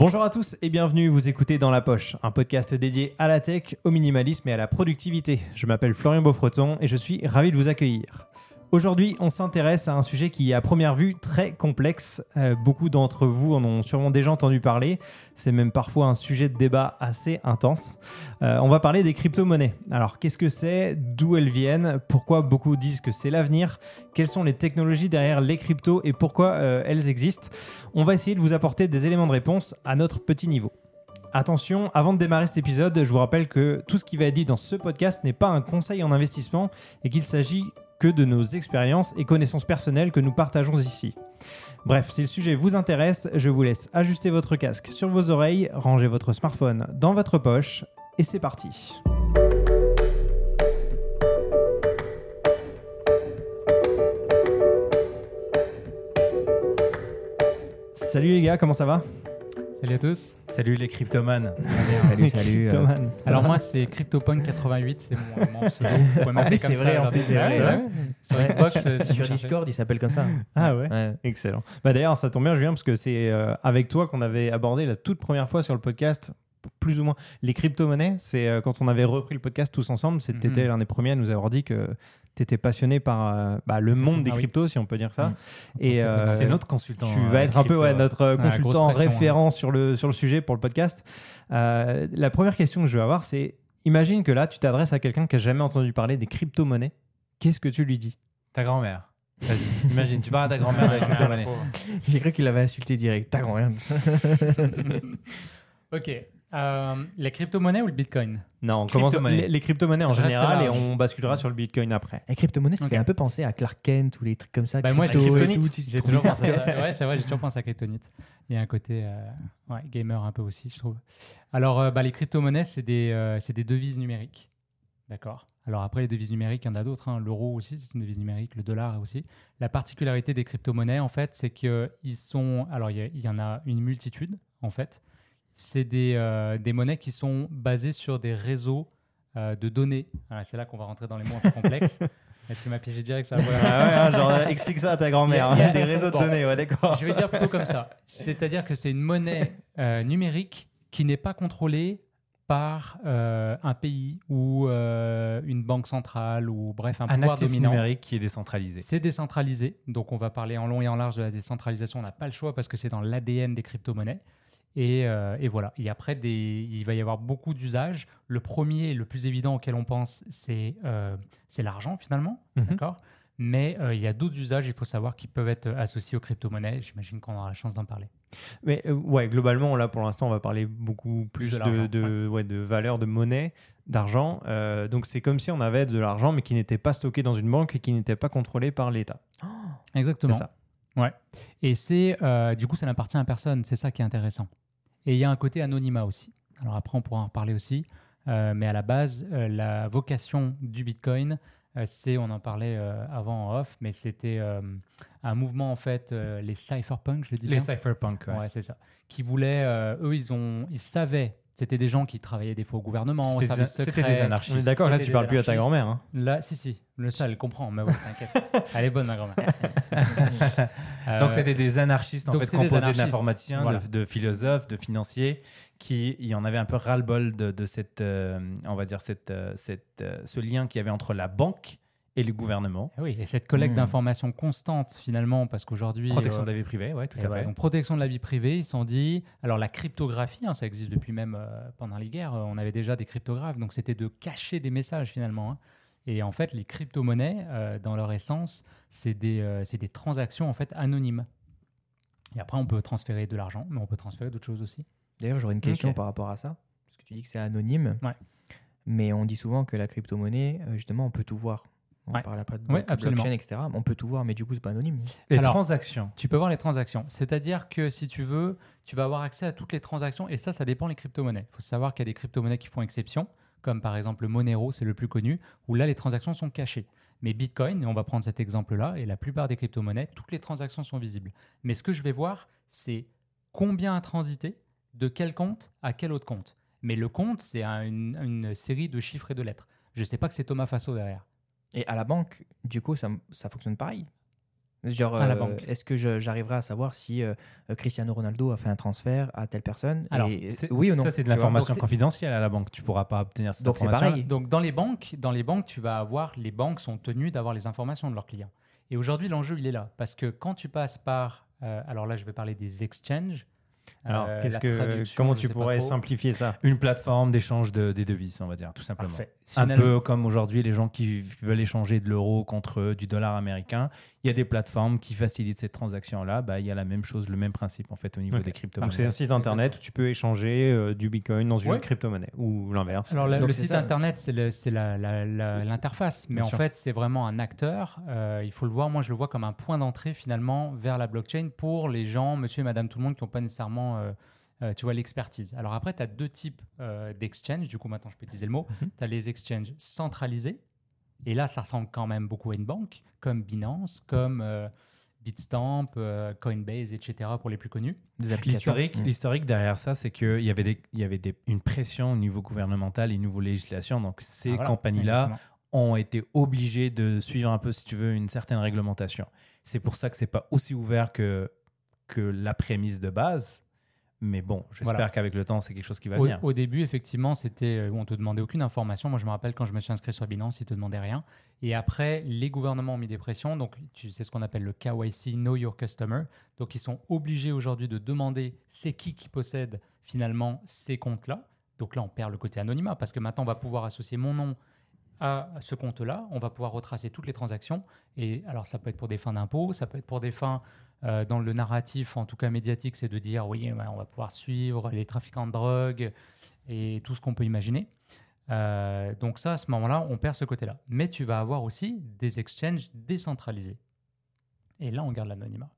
Bonjour à tous et bienvenue, vous écoutez Dans la Poche, un podcast dédié à la tech, au minimalisme et à la productivité. Je m'appelle Florian Beaufreton et je suis ravi de vous accueillir. Aujourd'hui, on s'intéresse à un sujet qui est à première vue très complexe. Euh, beaucoup d'entre vous en ont sûrement déjà entendu parler. C'est même parfois un sujet de débat assez intense. Euh, on va parler des crypto-monnaies. Alors, qu'est-ce que c'est? D'où elles viennent? Pourquoi beaucoup disent que c'est l'avenir? Quelles sont les technologies derrière les cryptos et pourquoi euh, elles existent? On va essayer de vous apporter des éléments de réponse à notre petit niveau. Attention, avant de démarrer cet épisode, je vous rappelle que tout ce qui va être dit dans ce podcast n'est pas un conseil en investissement et qu'il s'agit que de nos expériences et connaissances personnelles que nous partageons ici. Bref, si le sujet vous intéresse, je vous laisse ajuster votre casque sur vos oreilles, ranger votre smartphone dans votre poche, et c'est parti. Salut les gars, comment ça va? Salut à tous. Salut les cryptomanes. Salut, salut. euh, Cryptoman. Alors moi c'est CryptoPunk88, c'est mon, mon pseudo. Ah c'est ça, vrai, en plus, c'est vrai, ouais, ouais. ouais. Sur Xbox, euh, Sur. Discord, il s'appelle comme ça. Ah ouais Ouais. Excellent. Bah d'ailleurs, ça tombe bien, Julien, parce que c'est euh, avec toi qu'on avait abordé la toute première fois sur le podcast, plus ou moins, les crypto-monnaies. C'est euh, quand on avait repris le podcast tous ensemble, c'était Mhm. l'un des premiers à nous avoir dit que tu étais passionné par euh, bah, le monde des Ah oui. cryptos, si on peut dire ça. Mhm. Et euh, C'est notre consultant. tu vas être un peu crypto. ouais, notre consultant référent sur, le, sur le sujet pour le podcast. La première question que je vais avoir, c'est imagine que là, tu t'adresses à quelqu'un qui n'a jamais entendu parler des crypto-monnaies. Qu'est-ce que tu lui dis? Ta grand-mère. Vas-y, imagine, tu parles à ta grand-mère avec une crypto-monnaie. J'ai cru qu'il avait insulté direct. T'as grand-mère. Ok. Euh, les crypto-monnaies ou le Bitcoin? Non, on commence les, les crypto-monnaies en général et on basculera sur le Bitcoin après. Les crypto-monnaies, ça Ok. fait un peu penser à Clark Kent ou les trucs comme ça. Bah, moi, j'ai- toujours pensé à ça. Ouais, c'est vrai, j'ai toujours pensé à Kryptonite. Il y a un côté euh, ouais, gamer un peu aussi, je trouve. Alors, euh, bah, les crypto-monnaies, c'est des, euh, c'est des devises numériques. D'accord Alors, après, les devises numériques, il y en a d'autres. hein. L'euro aussi, c'est une devise numérique. Le dollar aussi. La particularité des crypto-monnaies, en fait, c'est qu'ils sont. Alors, il y, a- il y en a une multitude, en fait. C'est des, euh, des monnaies qui sont basées sur des réseaux euh, de données. Voilà, c'est là qu'on va rentrer dans les mots un peu complexes. Là, tu m'as piégé direct. Ça, voilà. Ah ouais, hein, genre, explique ça à ta grand-mère. Hein, Des réseaux de données, ouais, d'accord. Je vais dire plutôt comme ça. C'est-à-dire que c'est une monnaie euh, numérique qui n'est pas contrôlée par euh, un pays ou euh, une banque centrale ou bref un, Un pouvoir actif dominant. numérique qui est décentralisé. C'est décentralisé, donc on va parler en long et en large de la décentralisation. On n'a pas le choix parce que c'est dans l'ADN des crypto-monnaies. Et, euh, et voilà. Et après, des, il va y avoir beaucoup d'usages. Le premier, le plus évident auquel on pense, c'est euh, l'argent finalement. Mhm. D'accord? Mais euh, il y a d'autres usages, il faut savoir, qui peuvent être associés aux crypto-monnaies. J'imagine qu'on aura la chance d'en parler. Mais euh, ouais, globalement, là, pour l'instant, on va parler beaucoup plus De de, de, ouais, de valeur de monnaie, d'argent. Euh, donc, c'est comme si on avait de l'argent, mais qui n'était pas stocké dans une banque et qui n'était pas contrôlé par l'État. Exactement. C'est ça. Ouais. Et c'est euh, du coup, ça n'appartient à personne. C'est ça qui est intéressant. Et il y a un côté anonymat aussi. Alors après, on pourra en reparler aussi. Euh, mais à la base, euh, la vocation du Bitcoin, c'est, on en parlait avant en off, mais c'était un mouvement en fait, les cypherpunks, je le dis Les bien. cypherpunks. ouais. Ouais, c'est ça. Qui voulaient, eux, ils ont, ils savaient. C'était des gens qui travaillaient des fois au gouvernement, au C'était service des- c'était secret. des anarchistes. On est d'accord, là, tu parles plus à ta grand-mère. hein. Là, si, si, le ça, elle comprend, mais ouais, t'inquiète. Elle est bonne, ma grand-mère. Donc c'était des anarchistes en donc fait composés d'informaticiens, Voilà. de, de philosophes, de financiers, qui y en avaient un peu ras-le-bol de, de cette, euh, on va dire cette, euh, cette, euh, ce lien qu'il y avait entre la banque et le gouvernement. Oui, et cette collecte Mmh. d'informations constante finalement, parce qu'aujourd'hui... Protection euh, de la vie privée, ouais, tout et à ouais, fait. donc protection de la vie privée, ils se sont dit... Alors la cryptographie, hein, ça existe depuis même euh, pendant les guerres, euh, on avait déjà des cryptographes, donc c'était de cacher des messages finalement. hein. Et en fait, les crypto-monnaies, euh, dans leur essence, c'est des, euh, c'est des transactions en fait anonymes. Et après, on peut transférer de l'argent, mais on peut transférer d'autres choses aussi. D'ailleurs, j'aurais une question par rapport à ça. Parce que tu dis que c'est anonyme. Ouais. Mais on dit souvent que la crypto-monnaie, justement, on peut tout voir. On Ouais. parle après de Ouais, blockchain, etc. On peut tout voir, mais du coup, c'est pas anonyme. Les Alors- transactions. Tu peux voir les transactions. C'est-à-dire que si tu veux, tu vas avoir accès à toutes les transactions. Et ça, ça dépend des crypto-monnaies. Il faut savoir qu'il y a des crypto-monnaies qui font exception, comme par exemple le Monero, c'est le plus connu, où là, les transactions sont cachées. Mais Bitcoin, et on va prendre cet exemple-là, et la plupart des crypto-monnaies, toutes les transactions sont visibles. Mais ce que je vais voir, c'est combien a transité, de quel compte à quel autre compte. Mais le compte, c'est un- une, une série de chiffres et de lettres. Je ne sais pas que c'est Thomas Faso derrière. Et à la banque, du coup, ça, ça fonctionne pareil. Genre, À la euh, banque. est-ce que j'arriverai à savoir si euh, euh, Cristiano Ronaldo a fait un transfert à telle personne? Alors, et- Oui ou non Ça, c'est de l'information confidentielle à la banque. Tu pourras pas obtenir cette Donc, c'est information. pareil. Donc dans les banques, dans les banques, tu vas avoir les banques sont tenues d'avoir les informations de leurs clients. Et aujourd'hui, l'enjeu il est là parce que quand tu passes par, euh, alors là, je vais parler des exchanges. Alors, Euh, qu'est-ce que, comment tu pourrais simplifier ça? Une plateforme d'échange de, des devises, on va dire, tout simplement. Parfait. Un Finalement- peu comme aujourd'hui, les gens qui veulent échanger de l'euro contre du dollar américain, il y a des plateformes qui facilitent cette transaction-là. Bah, il y a la même chose, le même principe en fait au niveau des Donc, c'est crypto-monnaies. un site internet où tu peux échanger euh, du bitcoin dans une Ouais. crypto-monnaie ou l'inverse. Alors, la- Donc, le site ça. internet, c'est le- c'est la- la- la- l'interface, mais Bien en sûr. fait, c'est vraiment un acteur. Euh, il faut le voir, moi, je le vois comme un point d'entrée finalement vers la blockchain pour les gens, monsieur et madame tout le monde, qui n'ont pas nécessairement, euh, euh, tu vois, l'expertise. Alors après, tu as deux types euh, d'exchange. Du coup, maintenant, je peux utiliser le mot. Mhm. Tu as les exchanges centralisés, et là, ça ressemble quand même beaucoup à une banque, comme Binance, comme euh, Bitstamp, euh, Coinbase, etc. pour les plus connus. des applications. L'historique, Mm. l'historique derrière ça, c'est qu'il y avait, des, il y avait des- une pression au niveau gouvernemental et au niveau législation. Donc, ces Ah, voilà, compagnies-là exactement. ont été obligées de suivre un peu, si tu veux, une certaine réglementation. C'est pour ça que c'est pas aussi ouvert que, que la prémisse de base. Mais bon, j'espère Voilà. qu'avec le temps, c'est quelque chose qui va Au, venir. au début, effectivement, c'était euh, où on te demandait aucune information. Moi, je me rappelle quand je me suis inscrit sur Binance, ils te demandaient rien. Et après, les gouvernements ont mis des pressions. Donc, tu sais ce qu'on appelle le KYC, Know Your Customer. Donc, ils sont obligés aujourd'hui de demander c'est qui qui possède finalement ces comptes-là. Donc là, on perd le côté anonymat parce que maintenant, on va pouvoir associer mon nom à ce compte-là. On va pouvoir retracer toutes les transactions. Et alors, ça peut être pour des fins d'impôt, ça peut être pour des fins euh, dans le narratif, en tout cas médiatique, c'est de dire oui, ben, on va pouvoir suivre les trafiquants de drogue et tout ce qu'on peut imaginer. Euh, donc ça, à ce moment-là, on perd ce côté-là. Mais tu vas avoir aussi des exchanges décentralisés. Et là, on garde l'anonymat.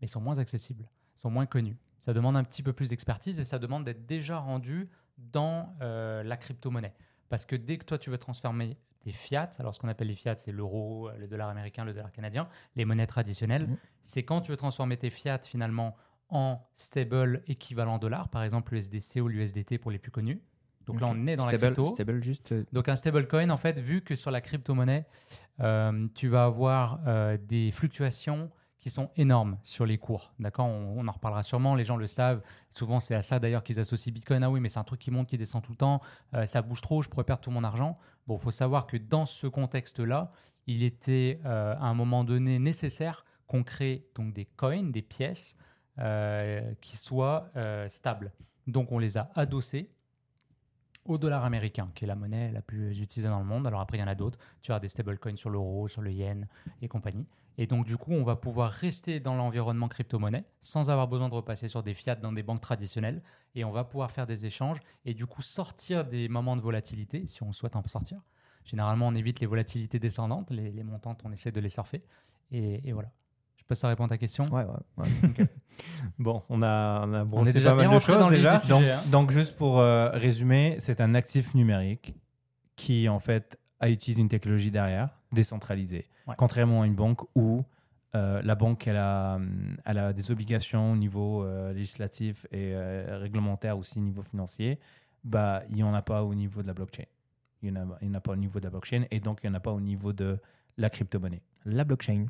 Mais ils sont moins accessibles, sont moins connus. Ça demande un petit peu plus d'expertise et ça demande d'être déjà rendu dans euh, la crypto-monnaie. Parce que dès que toi, tu veux transformer des fiat, alors ce qu'on appelle les fiat, c'est l'euro, le dollar américain, le dollar canadien, les monnaies traditionnelles, Mhm. c'est quand tu veux transformer tes fiat finalement en stable équivalent dollar, par exemple l'USDC ou l'USDT pour les plus connus. Donc là, on est dans la crypto. Stable, juste. euh, Donc un stablecoin, en fait, vu que sur la crypto-monnaie, euh, tu vas avoir euh, des fluctuations qui sont énormes sur les cours. D'accord? On, en reparlera sûrement, les gens le savent. Souvent, c'est à ça d'ailleurs qu'ils associent Bitcoin. Ah oui, mais c'est un truc qui monte, qui descend tout le temps. Euh, ça bouge trop, je pourrais perdre tout mon argent. Bon, il faut savoir que dans ce contexte-là, il était euh, à un moment donné nécessaire qu'on crée donc des coins, des pièces euh, qui soient stables. Donc on les a adossés au dollar américain, qui est la monnaie la plus utilisée dans le monde. Alors après, il y en a d'autres. Tu as des stablecoins sur l'euro, sur le yen et compagnie. Et donc, du coup, on va pouvoir rester dans l'environnement crypto-monnaie sans avoir besoin de repasser sur des fiat dans des banques traditionnelles. Et on va pouvoir faire des échanges et du coup sortir des moments de volatilité, si on souhaite en sortir. Généralement, on évite les volatilités descendantes. Les, les montantes, on essaie de les surfer. Et, et voilà. Je peux ça répondre à ta question? Ouais, ouais. ouais. Bon, on a, on a On est déjà pas mal de choses dans déjà. Donc, hein. donc, juste pour euh, résumer, c'est un actif numérique qui, en fait, a utilisé une technologie derrière, décentralisée. Ouais. Contrairement à une banque où euh, la banque, elle a, hum, elle a des obligations au niveau euh, législatif et euh, réglementaire aussi au niveau financier, bah, il n'y en a pas au niveau de la blockchain. Il n'y en, en a pas au niveau de la blockchain et donc il n'y en a pas au niveau de la crypto-monnaie. La blockchain,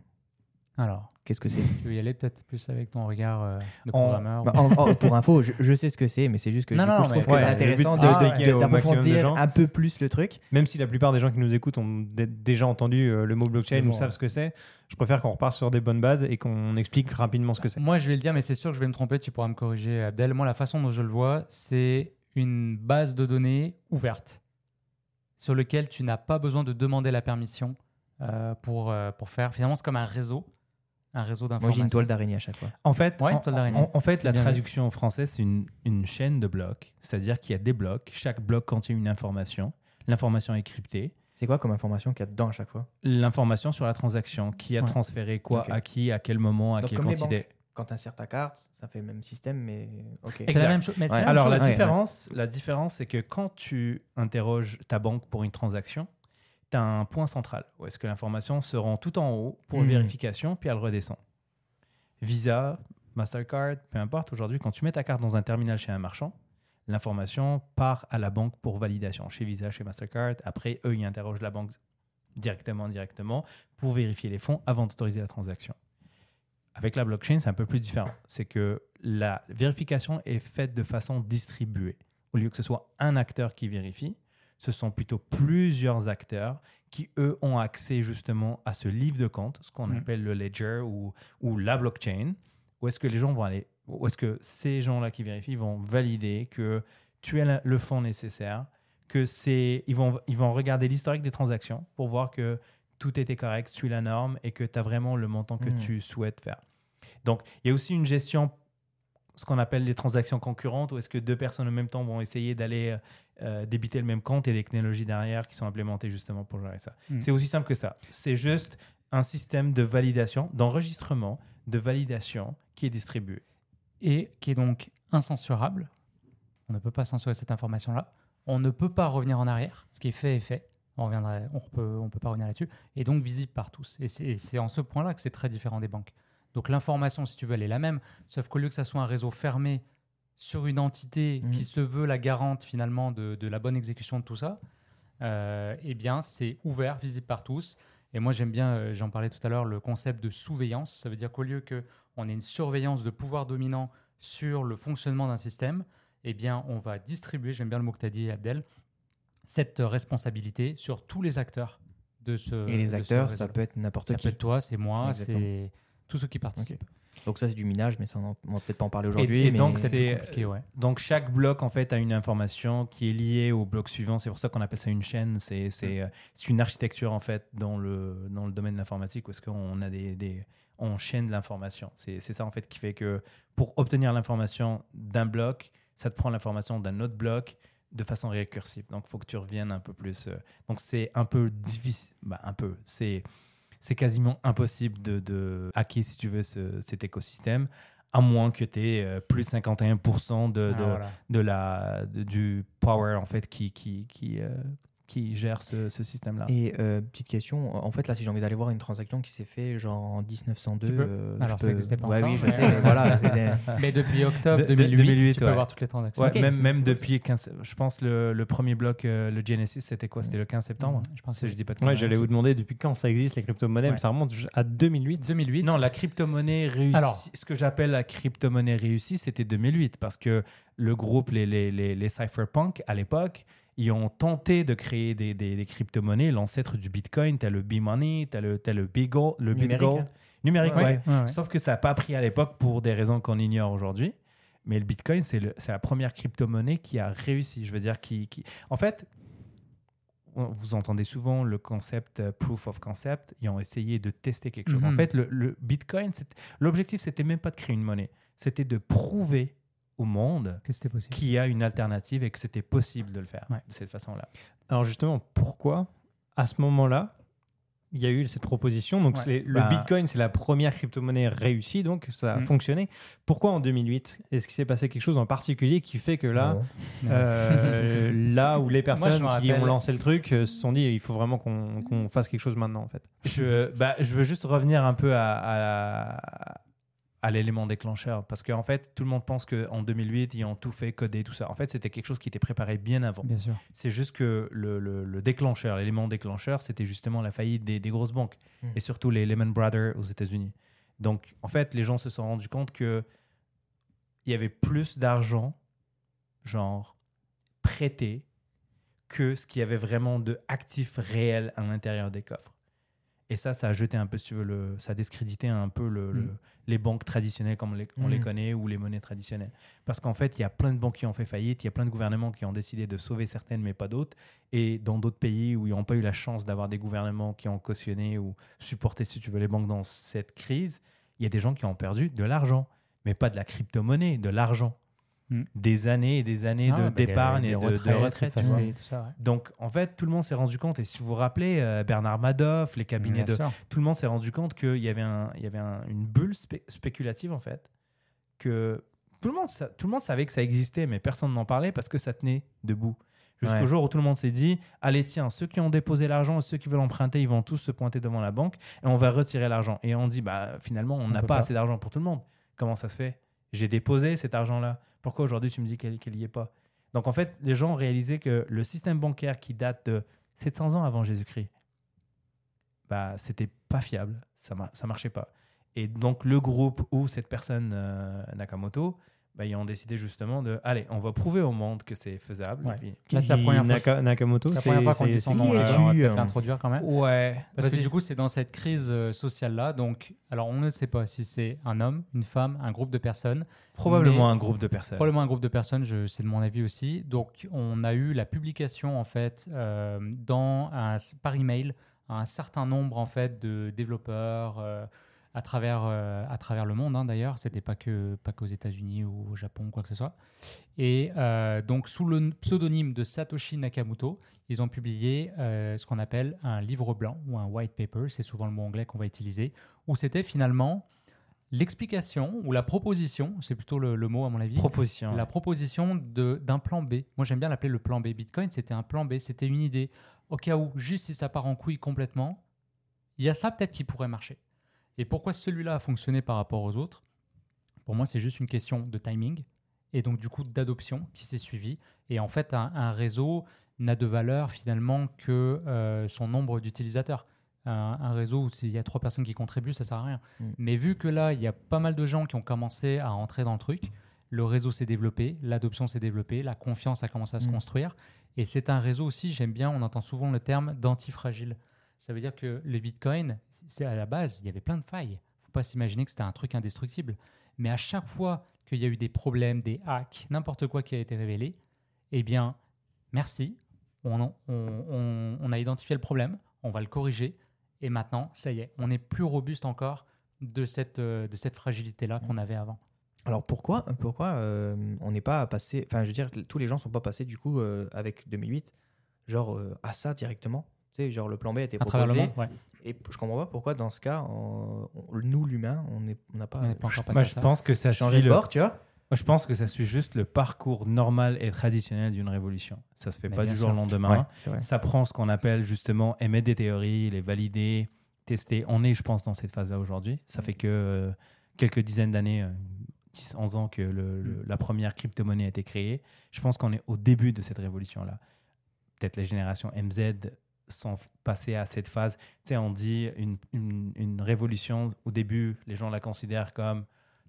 Alors, qu'est-ce que c'est? Tu veux y aller peut-être plus avec ton regard euh, de programmeur Bah, en- en- Pour info, je, je sais ce que c'est, mais c'est juste que Non, du non, je trouve que ouais, c'est intéressant d'approfondir un peu plus le truc. Même si la plupart des gens qui nous écoutent ont dé- déjà entendu euh, le mot blockchain Mais ou bon, savent ouais. ce que c'est, je préfère qu'on reparte sur des bonnes bases et qu'on explique rapidement ce que c'est. Moi, je vais le dire, mais c'est sûr que je vais me tromper. Tu pourras me corriger, Abdel. Moi, la façon dont je le vois, c'est une base de données ouverte sur lequel tu n'as pas besoin de demander la permission euh, pour, pour faire. Finalement, c'est comme un réseau, un réseau Moi, d'informations. j'ai une toile d'araignée à chaque fois. En fait, Ouais, en, toile d'araignée. en- en fait la traduction en français, c'est une, une chaîne de blocs. C'est-à-dire qu'il y a des blocs. Chaque bloc contient une information. L'information est cryptée. C'est quoi comme information qu'il y a dedans à chaque fois? L'information sur la transaction, qui a Ouais. transféré quoi à qui, à quel moment, à Donc, quelle comme les quantité. Quand tu insères ta carte, ça fait le même système, mais ok. C'est la même chose. mais c'est Ouais. la même Alors, chose. la Ouais, différence, la différence, c'est que quand tu interroges ta banque pour une transaction, tu as un point central où est-ce que l'information se rend tout en haut pour Mhm. vérification, puis elle redescend. Visa, Mastercard, peu importe, aujourd'hui, quand tu mets ta carte dans un terminal chez un marchand, l'information part à la banque pour validation. Chez Visa, chez Mastercard, après, eux, ils interrogent la banque directement, directement, pour vérifier les fonds avant d'autoriser la transaction. Avec la blockchain, c'est un peu plus différent. C'est que la vérification est faite de façon distribuée. Au lieu que ce soit un acteur qui vérifie, ce sont plutôt plusieurs acteurs qui, eux, ont accès justement à ce livre de compte, ce qu'on Mm. appelle le ledger ou, ou la blockchain, où est-ce que les gens vont aller, où est-ce que ces gens-là qui vérifient vont valider que tu as le fonds nécessaire, que c'est, ils vont, ils vont regarder l'historique des transactions pour voir que tout était correct, suit la norme et que tu as vraiment le montant que Mm. tu souhaites faire. Donc, il y a aussi une gestion, ce qu'on appelle les transactions concurrentes, où est-ce que deux personnes en même temps vont essayer d'aller euh, débiter le même compte et des technologies derrière qui sont implémentées justement pour gérer ça. Mm. C'est aussi simple que ça. C'est juste un système de validation, d'enregistrement, de validation qui est distribué. et qui est donc incensurable. On ne peut pas censurer cette information-là. On ne peut pas revenir en arrière. Ce qui est fait est fait. On reviendra, on peut, on peut pas revenir là-dessus. Et donc visible par tous. Et c'est en ce point-là que c'est très différent des banques. Donc l'information, si tu veux, elle est la même, sauf qu'au lieu que ça soit un réseau fermé sur une entité Mhm. qui se veut la garante finalement de, de la bonne exécution de tout ça, euh, eh bien c'est ouvert, visible par tous. Et moi j'aime bien, euh, j'en parlais tout à l'heure, le concept de surveillance. Ça veut dire qu'au lieu que on ait une surveillance de pouvoir dominant sur le fonctionnement d'un système, eh bien, on va distribuer, j'aime bien le mot que tu as dit, Abdel, cette euh, responsabilité sur tous les acteurs de ce Et les ce acteurs, ça peut être n'importe Ça qui. peut être toi, c'est moi, c'est tous ceux qui participent. Donc ça, c'est du minage, mais ça, on va peut-être pas en parler aujourd'hui. et mais donc, C'est ouais. donc chaque bloc en fait a une information qui est liée au bloc suivant. C'est pour ça qu'on appelle ça une chaîne. C'est c'est euh, c'est une architecture en fait dans le dans le domaine de l'informatique où est-ce qu'on a des, des on chaîne l'information. C'est c'est ça en fait qui fait que pour obtenir l'information d'un bloc, ça te prend l'information d'un autre bloc de façon récursive. Donc, il faut que tu reviennes un peu plus. euh, Donc, c'est un peu difficile. Bah, un peu. C'est c'est quasiment impossible de, de hacker, si tu veux, ce- cet écosystème, à moins que tu aies plus de 51% de, Ah, de, voilà. de la, du power, en fait, qui, qui, qui, euh, qui gère ce, ce système-là. Et euh, petite question, en fait là si j'ai envie d'aller voir une transaction qui s'est fait genre en 1902, Tu peux. euh, Alors, je ça peux- existait pas Ouais, encore, oui, je mais- sais, voilà. Mais depuis octobre De- de- 2008, 2008, tu peux ouais. avoir toutes les transactions. Ouais, même, depuis 15... Je pense le, le premier bloc, euh, le Genesis, c'était quoi? C'était le 15 septembre Je pense que je dis pas de Ouais, j'allais vous demander depuis quand ça existe les crypto-monnaies, ça remonte à 2008. 2008. Non, la crypto-monnaie réussie. Alors. ce que j'appelle la crypto-monnaie réussie, c'était 2008 parce que le groupe, les, les, les, les cypherpunk, à l'époque, ils ont tenté de créer des, des, des crypto-monnaies, l'ancêtre du Bitcoin. Tu as le B-Money, tu as le, t'as le Bigo- le Numérique, Bitgold. hein. Numérique, Ouais, ouais. ouais, ouais. Sauf que ça n'a pas pris à l'époque pour des raisons qu'on ignore aujourd'hui. Mais le Bitcoin, c'est la première crypto-monnaie qui a réussi. Je veux dire, qui, qui... En fait, vous entendez souvent le concept euh, proof of concept. Ils ont essayé de tester quelque chose. En Mhm. fait, le, le Bitcoin, l'objectif, c'était même pas de créer une monnaie. C'était de prouver au monde Que c'était possible. qu'il y a une alternative et que c'était possible de le faire Ouais. de cette façon-là. Alors justement, pourquoi à ce moment-là, il y a eu cette proposition? Donc Ouais. le Bah- Bitcoin, c'est la première crypto-monnaie réussie, donc ça a Mm. fonctionné. Pourquoi en 2008 Est-ce qu'il s'est passé quelque chose en particulier qui fait que là, euh, là où les personnes qui rappelle- ont lancé le truc euh, se sont dit il faut vraiment qu'on qu'on fasse quelque chose maintenant en fait Je, bah, je veux juste revenir un peu à, à, à l'élément déclencheur. Parce qu'en fait, tout le monde pense qu'en 2008, ils ont tout fait, codé, tout ça. En fait, c'était quelque chose qui était préparé bien avant. Bien sûr. C'est juste que le, le- le déclencheur, l'élément déclencheur, c'était justement la faillite des, des grosses banques. Mm. Et surtout les Lehman Brothers aux États-Unis. Donc, en fait, les gens se sont rendus compte que il y avait plus d'argent, genre, prêté, que ce qu'il y avait vraiment de actifs réels à l'intérieur des coffres. Et ça, ça a jeté un peu, si tu veux, le, ça a discrédité un peu le, le- Mm. les banques traditionnelles comme on les, on les Mm. connaît ou les monnaies traditionnelles. Parce qu'en fait, il y a plein de banques qui ont fait faillite, il y a plein de gouvernements qui ont décidé de sauver certaines, mais pas d'autres. Et dans d'autres pays où ils n'ont pas eu la chance d'avoir des gouvernements qui ont cautionné ou supporté, si tu veux, les banques dans cette crise, il y a des gens qui ont perdu de l'argent, mais pas de la crypto-monnaie, de l'argent. Mm. Des années et des années Ah, de- bah, d'épargne et de, retraite. tout ça, ouais. Donc, en fait, tout le monde s'est rendu compte, et si vous vous rappelez, euh, Bernard Madoff, les cabinets Bien de... sûr. Tout le monde s'est rendu compte qu'il y avait, un, il y avait un- une bulle spé- spéculative, en fait, que tout le, monde, tout le monde savait que ça existait, mais personne n'en parlait parce que ça tenait debout. Jusqu'au Ouais. jour où tout le monde s'est dit, allez, tiens, ceux qui ont déposé l'argent et ceux qui veulent emprunter, ils vont tous se pointer devant la banque et on va retirer l'argent. Et on dit, bah, finalement, on n'a pas. assez d'argent pour tout le monde. Comment ça se fait? J'ai déposé cet argent-là. Pourquoi aujourd'hui tu me dis qu'il qu'il n'y est pas? Donc en fait, les gens ont réalisé que le système bancaire qui date de 700 ans avant Jésus-Christ, bah, c'était pas fiable, ça, ça marchait pas. Et donc, le groupe ou cette personne, euh, Nakamoto, bah, ils ont décidé justement de, allez, on va prouver au monde que c'est faisable. Ouais. Puis- Là, c'est la Qui- première fois- Naka- Nakamoto, C'est la première fois qu'on dit son nom, qui, là, alors on va peut-être euh, l'introduire quand même. Ouais, Parce que du coup, c'est dans cette crise euh, sociale-là. Donc, alors on ne sait pas si c'est un homme, une femme, un groupe de personnes. probablement mais- un groupe de personnes. Probablement un groupe de personnes, je, c'est de mon avis aussi. Donc, on a eu la publication, en fait, euh, dans un, par email, à un certain nombre, en fait, de développeurs euh, à, travers, euh, à travers le monde, hein, d'ailleurs. C'était pas que pas qu'aux États-Unis ou au Japon ou quoi que ce soit. Et euh, donc, sous le pseudonyme de Satoshi Nakamoto, ils ont publié euh, ce qu'on appelle un livre blanc ou un white paper, c'est souvent le mot anglais qu'on va utiliser, où c'était finalement l'explication ou la proposition, c'est plutôt le, le mot à mon avis, Proposition. la proposition de- d'un plan B. Moi, j'aime bien l'appeler le plan B. Bitcoin, c'était un plan B, c'était une idée. Au cas où, juste si ça part en couille complètement, il y a ça peut-être qui pourrait marcher. Et pourquoi celui-là a fonctionné par rapport aux autres? Pour moi, c'est juste une question de timing et donc du coup d'adoption qui s'est suivie. Et en fait, un, un réseau n'a de valeur finalement que euh, son nombre d'utilisateurs. Un, un réseau où s'il y a trois personnes qui contribuent, ça sert à rien. Mm. Mais vu que là, il y a pas mal de gens qui ont commencé à entrer dans le truc, le réseau s'est développé, l'adoption s'est développée, la confiance a commencé à se Mm. construire. Et c'est un réseau aussi, j'aime bien, on entend souvent le terme d'antifragile. Ça veut dire que le Bitcoin, c'est à la base, il y avait plein de failles. faut pas s'imaginer que c'était un truc indestructible. Mais à chaque fois qu'il y a eu des problèmes, des hacks, n'importe quoi qui a été révélé, eh bien, merci. On, a identifié le problème, on va le corriger. Et maintenant, ça y est, on est plus robuste encore de cette, euh, fragilité-là qu'on avait avant. Alors pourquoi, pourquoi euh, on n'est pas passé, enfin je veux dire, tous les gens sont pas passés du coup euh, avec 2008, genre à ça directement? Tu sais, genre le plan B a été À travers le proposé. monde, ouais. Et je comprends pas pourquoi dans ce cas, on- on- nous l'humain, on n'a pas, On pas encore passé Moi, je ça. pense que ça de le bord, tu vois. Moi, je pense que ça suit juste le parcours normal et traditionnel d'une révolution. Ça se fait Mais pas du jour au lendemain. Ça prend ce qu'on appelle justement émettre des théories, les valider, tester. On est, je pense, dans cette phase-là aujourd'hui. Ça fait que euh, quelques dizaines d'années, euh, 10, 11 ans que le- le- la première crypto-monnaie a été créée. Je pense qu'on est au début de cette révolution-là. Peut-être les générations MZ sont passées à cette phase. Tu sais, on dit une, une- une révolution, au début, les gens la considèrent comme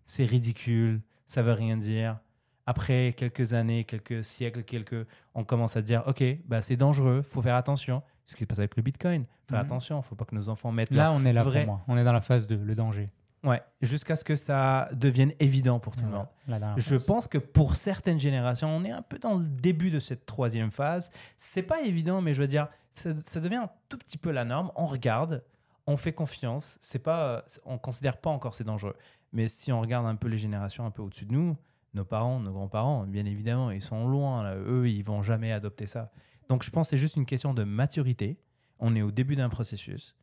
c'est ridicule, ça veut rien dire. Après quelques années, quelques siècles, quelques, on commence à dire, ok, bah c'est dangereux, faut faire attention. Ce qui se passe avec le Bitcoin, faire Mhm. attention, faut pas que nos enfants mettent Là, leur- on est là vrai- pour moi. On est dans la phase de le danger. Ouais, jusqu'à ce que ça devienne évident pour tout le monde. Là, Je phase. pense que pour certaines générations, on est un peu dans le début de cette troisième phase. C'est pas évident, mais je veux dire, ça, devient un tout petit peu la norme. On regarde, on fait confiance. C'est pas, on considère pas encore c'est dangereux. Mais si on regarde un peu les générations un peu au-dessus de nous, nos parents, nos grands-parents, bien évidemment, ils sont loin. Eux, ils vont jamais adopter ça. Donc, je pense que c'est juste une question de maturité. On est au début d'un processus.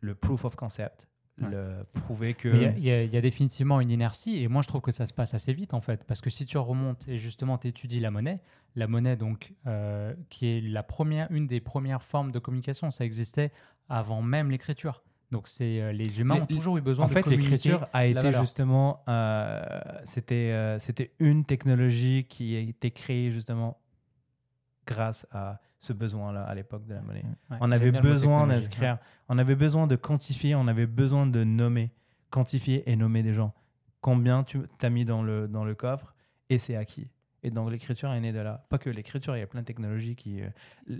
Le proof of concept. Le prouver que. Il y a- y, y définitivement une inertie et moi je trouve que ça se passe assez vite en fait parce que si tu remontes et justement tu étudies la monnaie, la monnaie donc euh, qui est la première, une des premières formes de communication, ça existait avant même l'écriture. Donc c'est euh, les humains ont toujours eu besoin En de fait, l'écriture a été valeur. justement, euh, c'était, c'était une technologie qui a été créée justement grâce à ce besoin-là à l'époque de la monnaie. Ouais, On avait besoin d'inscrire, on avait besoin de quantifier, on avait besoin de nommer, quantifier et nommer des gens. Combien tu as mis dans le, dans le coffre et c'est acquis. Et donc l'écriture est née de là. Pas que l'écriture, il y a plein de technologies qui... euh,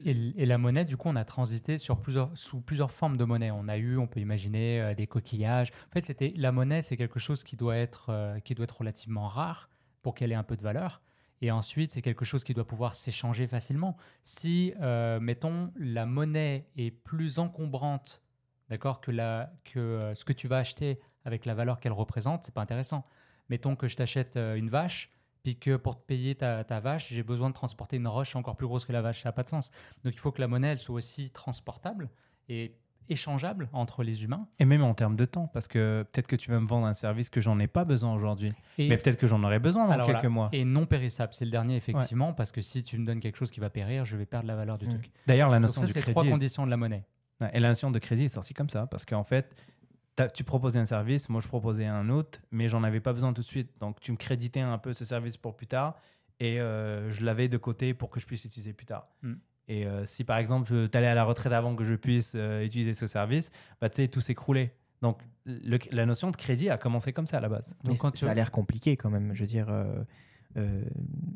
Et, la monnaie, du coup, on a transité sur plusieurs, sous plusieurs formes de monnaie. On a eu, on peut imaginer, euh, des coquillages. En fait, c'était la monnaie, c'est quelque chose qui doit être, euh, qui doit être relativement rare pour qu'elle ait un peu de valeur. Et ensuite, c'est quelque chose qui doit pouvoir s'échanger facilement. Si, euh, mettons, la monnaie est plus encombrante, d'accord, que, euh, ce que tu vas acheter avec la valeur qu'elle représente, c'est pas intéressant. Mettons que je t'achète euh, une vache, puis que pour te payer ta, ta vache, j'ai besoin de transporter une roche encore plus grosse que la vache. Ça n'a pas de sens. Donc il faut que la monnaie elle soit aussi transportable et échangeable entre les humains. Et même en termes de temps, parce que peut-être que tu vas me vendre un service que j'en ai pas besoin aujourd'hui, mais peut-être que j'en aurai besoin dans quelques mois. et non périssable. C'est le dernier, effectivement, parce que si tu me donnes quelque chose qui va périr, je vais perdre la valeur du truc. D'ailleurs, la Donc notion ça, du c'est crédit. trois conditions de la monnaie. Et la notion de crédit est sortie comme ça, parce qu'en fait, tu proposais un service, moi je proposais un autre, mais j'en avais pas besoin tout de suite. Donc tu me créditais un peu ce service pour plus tard, et euh, je l'avais de côté pour que je puisse l'utiliser plus tard. Mm. Et euh, si par exemple tu allais à la retraite avant que je puisse euh, utiliser ce service, bah, tu sais, tout s'écroulait. Donc, le- la notion de crédit a commencé comme ça à la base. Mais Donc, quand ça a l'air compliqué quand même. Je veux dire, euh, euh,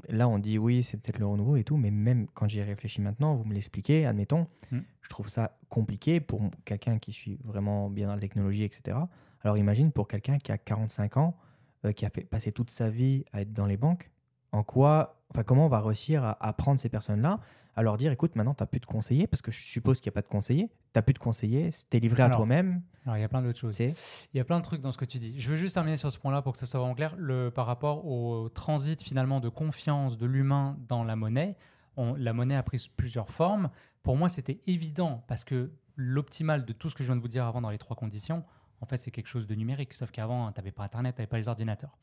là on dit oui, c'est peut-être le renouveau et tout, mais même quand j'y réfléchis maintenant, vous me l'expliquez, admettons, Hmm. je trouve ça compliqué pour quelqu'un qui suit vraiment bien dans la technologie, etc. Alors imagine pour quelqu'un qui a 45 ans, euh, qui a fait passer toute sa vie à être dans les banques, en quoi, enfin comment on va réussir à apprendre ces personnes-là, à leur dire, écoute, maintenant tu n'as plus de conseiller, parce que je suppose qu'il n'y a pas de conseiller, tu n'as plus de conseiller, t'es livré à toi-même, Alors, il y a plein d'autres choses. Il y a plein de trucs dans ce que tu dis. Je veux juste terminer sur ce point-là pour que ce soit vraiment clair. Le, par rapport au transit finalement de confiance de l'humain dans la monnaie, on- la monnaie a pris plusieurs formes. Pour moi, c'était évident parce que l'optimal de tout ce que je viens de vous dire avant dans les trois conditions, en fait, c'est quelque chose de numérique. Sauf qu'avant, tu n'avais pas Internet, tu n'avais pas les ordinateurs.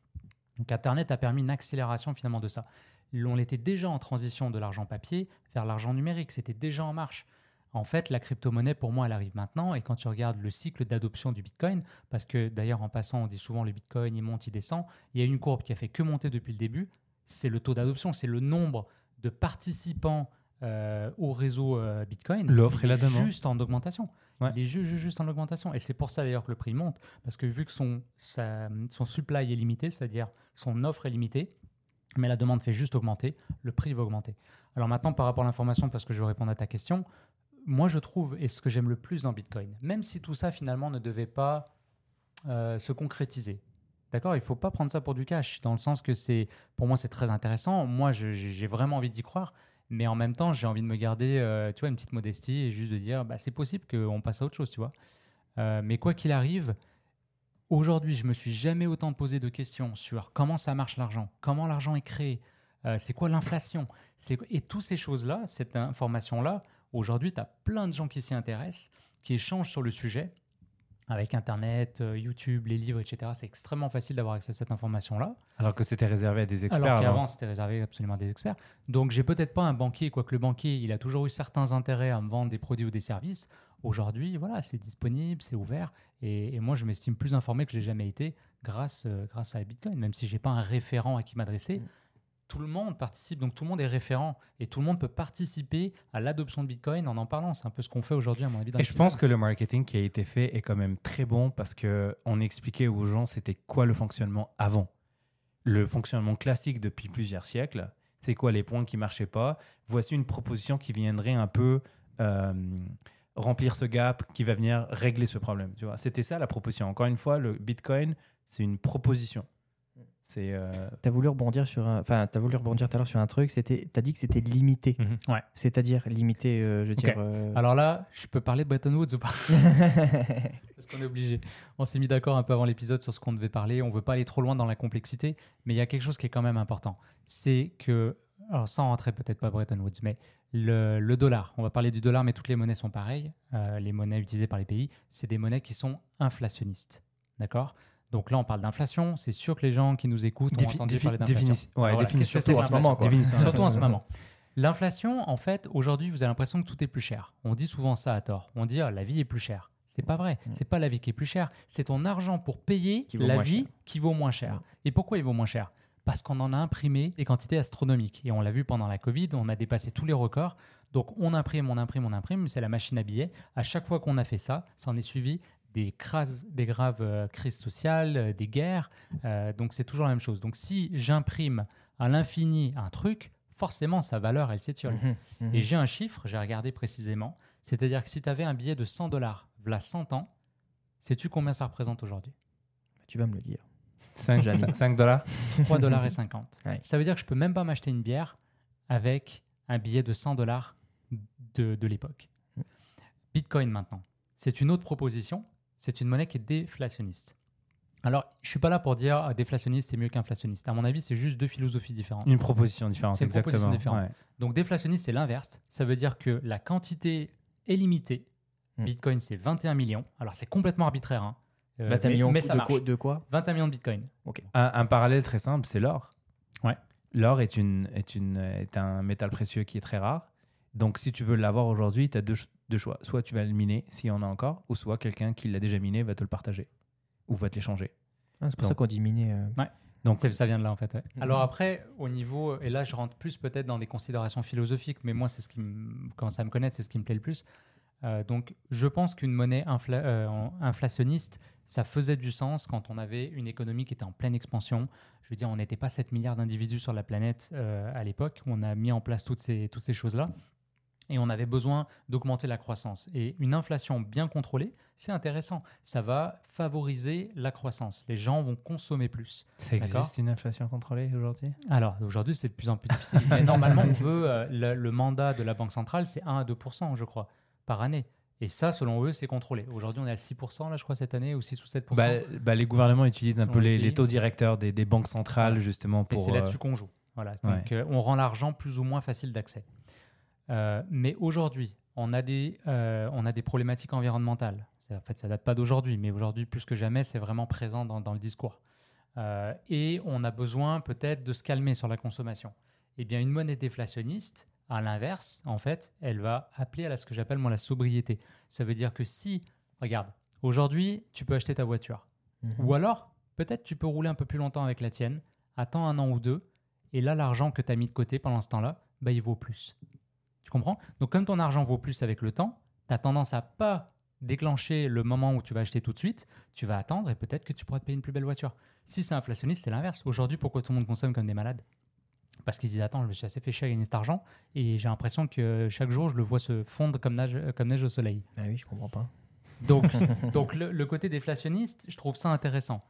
Donc Internet a permis une accélération finalement de ça. On était déjà en transition de l'argent papier vers l'argent numérique. C'était déjà en marche. En fait, la crypto-monnaie, pour moi, elle arrive maintenant. Et quand tu regardes le cycle d'adoption du Bitcoin, parce que d'ailleurs, en passant, on dit souvent le Bitcoin, il monte, il descend, il y a une courbe qui a fait que monter depuis le début. C'est le taux d'adoption, c'est le nombre de participants euh, au réseau euh, Bitcoin. L'offre et la est demande. Juste en augmentation. Ouais. Il est ju- ju- juste en augmentation. Et c'est pour ça d'ailleurs que le prix monte. Parce que vu que son, sa- son supply est limité, c'est-à-dire son offre est limitée, mais la demande fait juste augmenter, le prix va augmenter. Alors maintenant, par rapport à l'information, parce que je vais répondre à ta question, moi je trouve, et ce que j'aime le plus dans Bitcoin, même si tout ça finalement ne devait pas euh, se concrétiser, d'accord Il ne faut pas prendre ça pour du cash, dans le sens que c'est, pour moi c'est très intéressant, moi j'ai vraiment envie d'y croire, mais en même temps j'ai envie de me garder, euh, tu vois, une petite modestie et juste de dire, bah, c'est possible qu'on passe à autre chose, tu vois. Euh, mais quoi qu'il arrive, Aujourd'hui, je me suis jamais autant posé de questions sur comment ça marche l'argent, comment l'argent est créé, euh, c'est quoi l'inflation, et toutes ces choses-là, cette information-là. Aujourd'hui, tu as plein de gens qui s'y intéressent, qui échangent sur le sujet. Avec Internet, euh, YouTube, les livres, etc., c'est extrêmement facile d'avoir accès à cette information-là. Alors que c'était réservé à des experts. Alors avant. qu'avant, c'était réservé absolument à des experts. Donc, j'ai peut-être pas un banquier, quoique le banquier, il a toujours eu certains intérêts à me vendre des produits ou des services. Aujourd'hui, voilà, c'est disponible, c'est ouvert. Et, et moi, je m'estime plus informé que je l'ai jamais été grâce, euh, grâce à Bitcoin. Même si j'ai pas un référent à qui m'adresser, Mm. tout le monde participe. Donc, tout le monde est référent. Et tout le monde peut participer à l'adoption de Bitcoin en en parlant. C'est un peu ce qu'on fait aujourd'hui, à mon avis. dans Et je pense que le marketing qui a été fait est quand même très bon parce que on expliquait aux gens c'était quoi le fonctionnement avant. Le fonctionnement classique depuis plusieurs siècles, c'est quoi les points qui marchaient pas? Voici une proposition qui viendrait un peu euh, remplir ce gap, qui va venir régler ce problème. Tu vois, c'était ça la proposition. Encore une fois, le Bitcoin, c'est une proposition. C'est euh, T'as voulu rebondir sur un, enfin, t'as voulu rebondir tout à l'heure sur un truc. C'était, t'as dit que c'était limité. Mhm. Ouais. C'est-à-dire limité, euh, je veux euh, Alors là, je peux parler de Bretton Woods ou pas? Parce qu'on est obligé. On s'est mis d'accord un peu avant l'épisode sur ce qu'on devait parler. On veut pas aller trop loin dans la complexité, mais il y a quelque chose qui est quand même important. C'est que, alors sans rentrer peut-être pas Bretton Woods, mais le, le dollar, on va parler du dollar, mais toutes les monnaies sont pareilles. Euh, les monnaies utilisées par les pays, c'est des monnaies qui sont inflationnistes. D'accord? Donc là, on parle d'inflation. C'est sûr que les gens qui nous écoutent ont Défi- entendu défi- parler d'inflation. ouais, voilà, surtout en ce moment, Surtout en ce moment. L'inflation, en fait, aujourd'hui, vous avez l'impression que tout est plus cher. On dit souvent ça à tort. On dit ah, la vie est plus chère. C'est pas vrai. Mm. C'est pas la vie qui est plus chère. C'est ton argent pour payer la vie cher. qui vaut moins cher. Mm. Et pourquoi il vaut moins cher? Parce qu'on en a imprimé des quantités astronomiques. Et on l'a vu pendant la Covid, on a dépassé tous les records. Donc on imprime, on imprime, on imprime. C'est la machine à billets. À chaque fois qu'on a fait ça, ça en est suivi des, crases- des graves euh, crises sociales, euh, des guerres. Euh, donc c'est toujours la même chose. Donc si j'imprime à l'infini un truc, forcément sa valeur, elle s'étiole. Mhm, mhm. Et j'ai un chiffre, j'ai regardé précisément. C'est-à-dire que si tu avais un billet de 100 dollars, voilà 100 ans, sais-tu combien ça représente aujourd'hui? Tu vas me le dire. 5, Jamais. dollars. 3 dollars et 50. Ouais. Ça veut dire que je peux même pas m'acheter une bière avec un billet de 100 dollars de, de l'époque. Bitcoin maintenant, c'est une autre proposition. C'est une monnaie qui est déflationniste. Alors, je suis pas là pour dire ah, déflationniste c'est mieux qu'inflationniste. À mon avis, c'est juste deux philosophies différentes. Une proposition différente, C'est une exactement. proposition différente. Ouais. Donc déflationniste, c'est l'inverse. Ça veut dire que la quantité est limitée. Hmm. Bitcoin, c'est 21 millions. Alors c'est complètement arbitraire. Hein. Euh, 21 mais- millions mais de, ça quoi, de quoi? 21 millions de Bitcoin. Un, un parallèle très simple, c'est l'or. Ouais. L'or est, une, est, une, est un métal précieux qui est très rare. Donc, si tu veux l'avoir aujourd'hui, tu as deux, deux choix. Soit tu vas le miner, s'il y en a encore, ou soit quelqu'un qui l'a déjà miné va te le partager ou va te l'échanger. Ah, C'est pour ça qu'on dit miner. euh, Donc, C'est- Ça vient de là en fait. ouais. Mhm. Alors après, au niveau, et là je rentre plus peut-être dans des considérations philosophiques, mais moi c'est ce qui me, quand ça me connaît, c'est ce qui me plaît le plus. Euh, donc, je pense qu'une monnaie infla- euh, inflationniste, ça faisait du sens quand on avait une économie qui était en pleine expansion. Je veux dire, on n'était pas 7 milliards d'individus sur la planète euh, à l'époque. On a mis en place toutes ces, toutes ces choses-là. Et on avait besoin d'augmenter la croissance. Et une inflation bien contrôlée, c'est intéressant. Ça va favoriser la croissance. Les gens vont consommer plus. Ça existe une inflation contrôlée aujourd'hui? Alors, aujourd'hui, c'est de plus en plus difficile. Mais normalement, on veut, euh, le, le mandat de la Banque centrale, c'est 1 à 2% je crois, par année. Et ça, selon eux, c'est contrôlé. Aujourd'hui, on est à 6 là, je crois, cette année, ou 6 ou 7% bah, bah, Les gouvernements utilisent un peu les taux directeurs des, des banques centrales, justement, Et pour. c'est euh, là-dessus qu'on joue. Voilà. Donc, euh, on rend l'argent plus ou moins facile d'accès. Euh, mais aujourd'hui, on, a des, euh, on a des problématiques environnementales. En fait, ça date pas d'aujourd'hui, mais aujourd'hui, plus que jamais, c'est vraiment présent dans, dans le discours. Et on a besoin peut-être de se calmer sur la consommation. Eh bien, une monnaie déflationniste, à l'inverse, en fait, elle va appeler à la- ce que j'appelle moi la sobriété. Ça veut dire que si, regarde, aujourd'hui, tu peux acheter ta voiture. Mhm. Ou alors, peut-être tu peux rouler un peu plus longtemps avec la tienne, attends un an ou deux, et là, l'argent que tu as mis de côté pendant ce temps-là, bah, il vaut plus. Tu comprends? Donc, comme ton argent vaut plus avec le temps, tu as tendance à pas déclencher le moment où tu vas acheter tout de suite, tu vas attendre et peut-être que tu pourras te payer une plus belle voiture. Si c'est inflationniste, c'est l'inverse. Aujourd'hui, pourquoi tout le monde consomme comme des malades? Parce qu'ils se disent Attends, je me suis assez fait chier à gagner cet argent et j'ai l'impression que chaque jour, je le vois se fondre comme neige, comme neige au soleil. Ah oui, je comprends pas. Donc, donc le, le côté déflationniste, je trouve ça intéressant.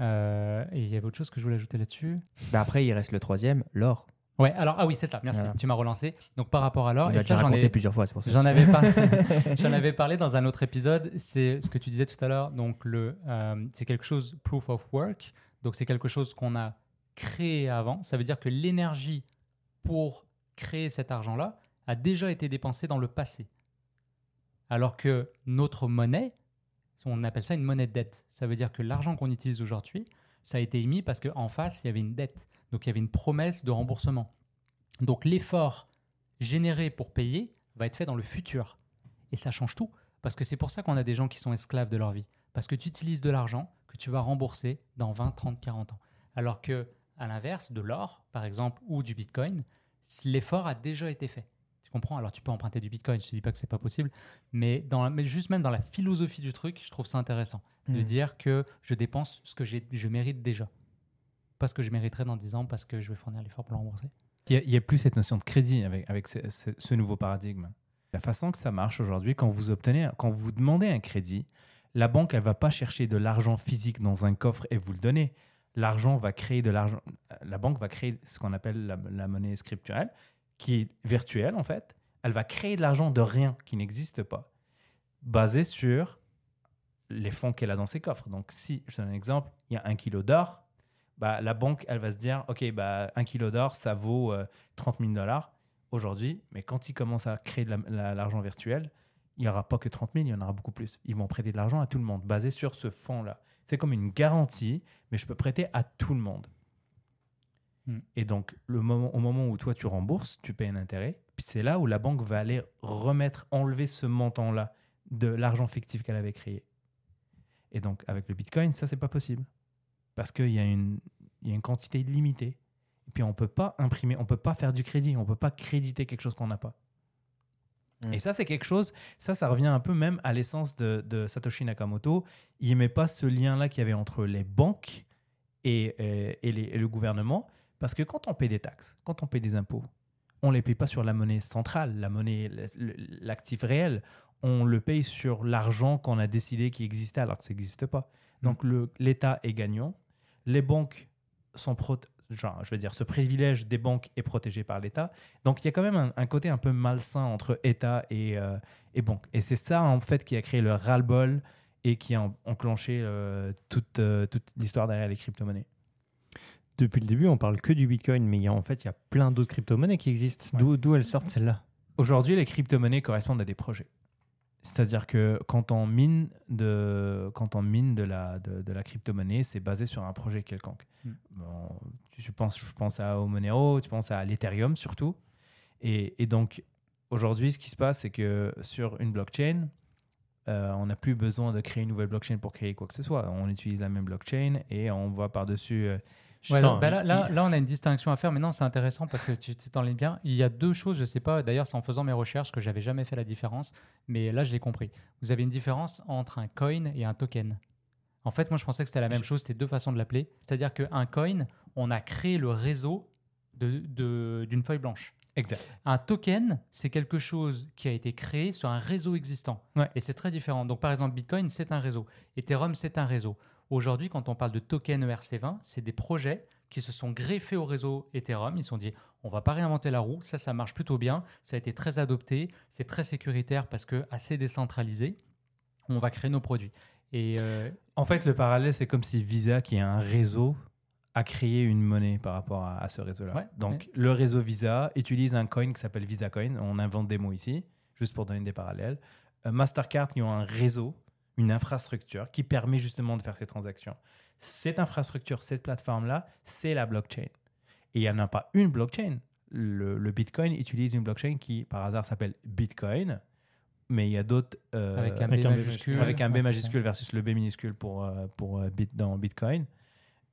Euh, et il y avait autre chose que je voulais ajouter là-dessus? Bah après, il reste le troisième, l'or. Ouais, alors, ah oui, c'est ça, merci, Voilà. tu m'as relancé. Donc, par rapport à l'or, et ça, j'en ai, plusieurs fois, c'est pour ça. j'en avais, par- j'en avais parlé dans un autre épisode. C'est ce que tu disais tout à l'heure. Donc, le, euh, c'est quelque chose, proof of work. Donc, c'est quelque chose qu'on a créé avant. Ça veut dire que l'énergie pour créer cet argent-là a déjà été dépensée dans le passé. Alors que notre monnaie, on appelle ça une monnaie de dette. Ça veut dire que l'argent qu'on utilise aujourd'hui, ça a été émis parce qu'en face, il y avait une dette. Donc, il y avait une promesse de remboursement. Donc, l'effort généré pour payer va être fait dans le futur. Et ça change tout. Parce que c'est pour ça qu'on a des gens qui sont esclaves de leur vie. Parce que tu utilises de l'argent que tu vas rembourser dans 20, 30, 40 ans. Alors que, à l'inverse, de l'or, par exemple, ou du bitcoin, l'effort a déjà été fait. Tu comprends? Alors tu peux emprunter du bitcoin, je ne te dis pas que c'est pas possible, mais, dans la- mais juste même dans la philosophie du truc, je trouve ça intéressant de Mhm. dire que je dépense ce que je mérite déjà. Pas ce que je mériterai dans 10 ans parce que je vais fournir l'effort pour le rembourser. Il n'y a, plus cette notion de crédit avec, avec ce, ce- ce nouveau paradigme. La façon que ça marche aujourd'hui, quand vous obtenez, quand vous demandez un crédit, la banque, elle va pas chercher de l'argent physique dans un coffre et vous le donner. L'argent va créer de l'argent. La banque va créer ce qu'on appelle la, monnaie scripturelle, qui est virtuelle en fait. Elle va créer de l'argent de rien, qui n'existe pas, basé sur les fonds qu'elle a dans ses coffres. Donc, si, je donne un exemple, il y a un kilo d'or, bah, la banque, elle va se dire, OK, bah, un kilo d'or, ça vaut euh, 30 000 dollars aujourd'hui, mais quand ils commencent à créer de la- la- l'argent virtuel, il n'y aura pas que 30 000, il y en aura beaucoup plus. Ils vont prêter de l'argent à tout le monde, basé sur ce fonds-là. C'est comme une garantie, mais je peux prêter à tout le monde. Hmm. Et donc, le moment, au moment où toi, tu rembourses, tu payes un intérêt, puis c'est là où la banque va aller remettre, enlever ce montant-là de l'argent fictif qu'elle avait créé. Et donc, avec le Bitcoin, ça, c'est pas possible. Parce qu'il y, a une- il y a une quantité limitée. Et puis, on peut pas imprimer, on peut pas faire du crédit, on peut pas créditer quelque chose qu'on n'a pas. Mm. Et ça, c'est quelque chose, ça, ça revient un peu même à l'essence de, de Satoshi Nakamoto. Il n'aimait pas ce lien-là qu'il y avait entre les banques et, euh, et les- et le gouvernement. Parce que quand on paie des taxes, quand on paie des impôts, on ne les paye pas sur la monnaie centrale, la monnaie, l'actif réel. On le paye sur l'argent qu'on a décidé qui existait alors que ça n'existe pas. Donc le- l'État est gagnant. Les banques sont pro- genre, je veux dire, ce privilège des banques est protégé par l'État. Donc il y a quand même un, un côté un peu malsain entre État et, euh, et banque. Et c'est ça en fait qui a créé le ras-le-bol et qui a en- enclenché euh, toute, euh, toute l'histoire derrière les crypto-monnaies. Depuis le début, on parle que du Bitcoin, mais il y a- en fait, il y a plein d'autres crypto-monnaies qui existent. Ouais. D'où- D'où elles sortent celles-là? Aujourd'hui, les crypto-monnaies correspondent à des projets. C'est-à-dire que quand on mine de, quand on mine de la, de, de la crypto-monnaie, c'est basé sur un projet quelconque. Mm. Bon, tu, tu penses, je pense à Monero, tu penses à l'Ethereum surtout. Et, et donc, aujourd'hui, ce qui se passe, c'est que sur une blockchain, euh, on n'a plus besoin de créer une nouvelle blockchain pour créer quoi que ce soit. On utilise la même blockchain et on va par-dessus euh, Ouais, bah là, il- là, là, on a une distinction à faire, mais non, c'est intéressant parce que tu t'enlignes bien. Il y a deux choses, je sais pas, d'ailleurs, c'est en faisant mes recherches que j'avais jamais fait la différence, mais là, je l'ai compris. Vous avez une différence entre un coin et un token. En fait, moi, je pensais que c'était la même chose, c'était deux façons de l'appeler. C'est-à-dire qu'un coin, on a créé le réseau de- de- d'une feuille blanche. Exact. Un token, c'est quelque chose qui a été créé sur un réseau existant. Ouais. Et c'est très différent. Donc, par exemple, Bitcoin, c'est un réseau. Ethereum, c'est un réseau. Aujourd'hui, quand on parle de token E ERC20, c'est des projets qui se sont greffés au réseau Ethereum. Ils se sont dit, on va pas réinventer la roue. Ça, ça marche plutôt bien. Ça a été très adopté. C'est très sécuritaire parce que assez décentralisé. On va créer nos produits. Et euh, En fait, le parallèle, c'est comme si Visa, qui est un réseau, a créé une monnaie par rapport à, à ce réseau-là. Ouais, Donc, le réseau Visa utilise un coin qui s'appelle Visa Coin. On invente des mots ici, juste pour donner des parallèles. Euh, Mastercard, ils ont un réseau, une infrastructure qui permet justement de faire ces transactions. Cette infrastructure, cette plateforme-là, c'est la blockchain. Et il n'y en a pas une blockchain. Le, le Bitcoin utilise une blockchain qui, par hasard, s'appelle Bitcoin. Mais il y a d'autres. euh, avec un B avec majuscule. avec un B Ouais, c'est ça. majuscule versus le B minuscule pour, euh, pour euh, bit, dans Bitcoin.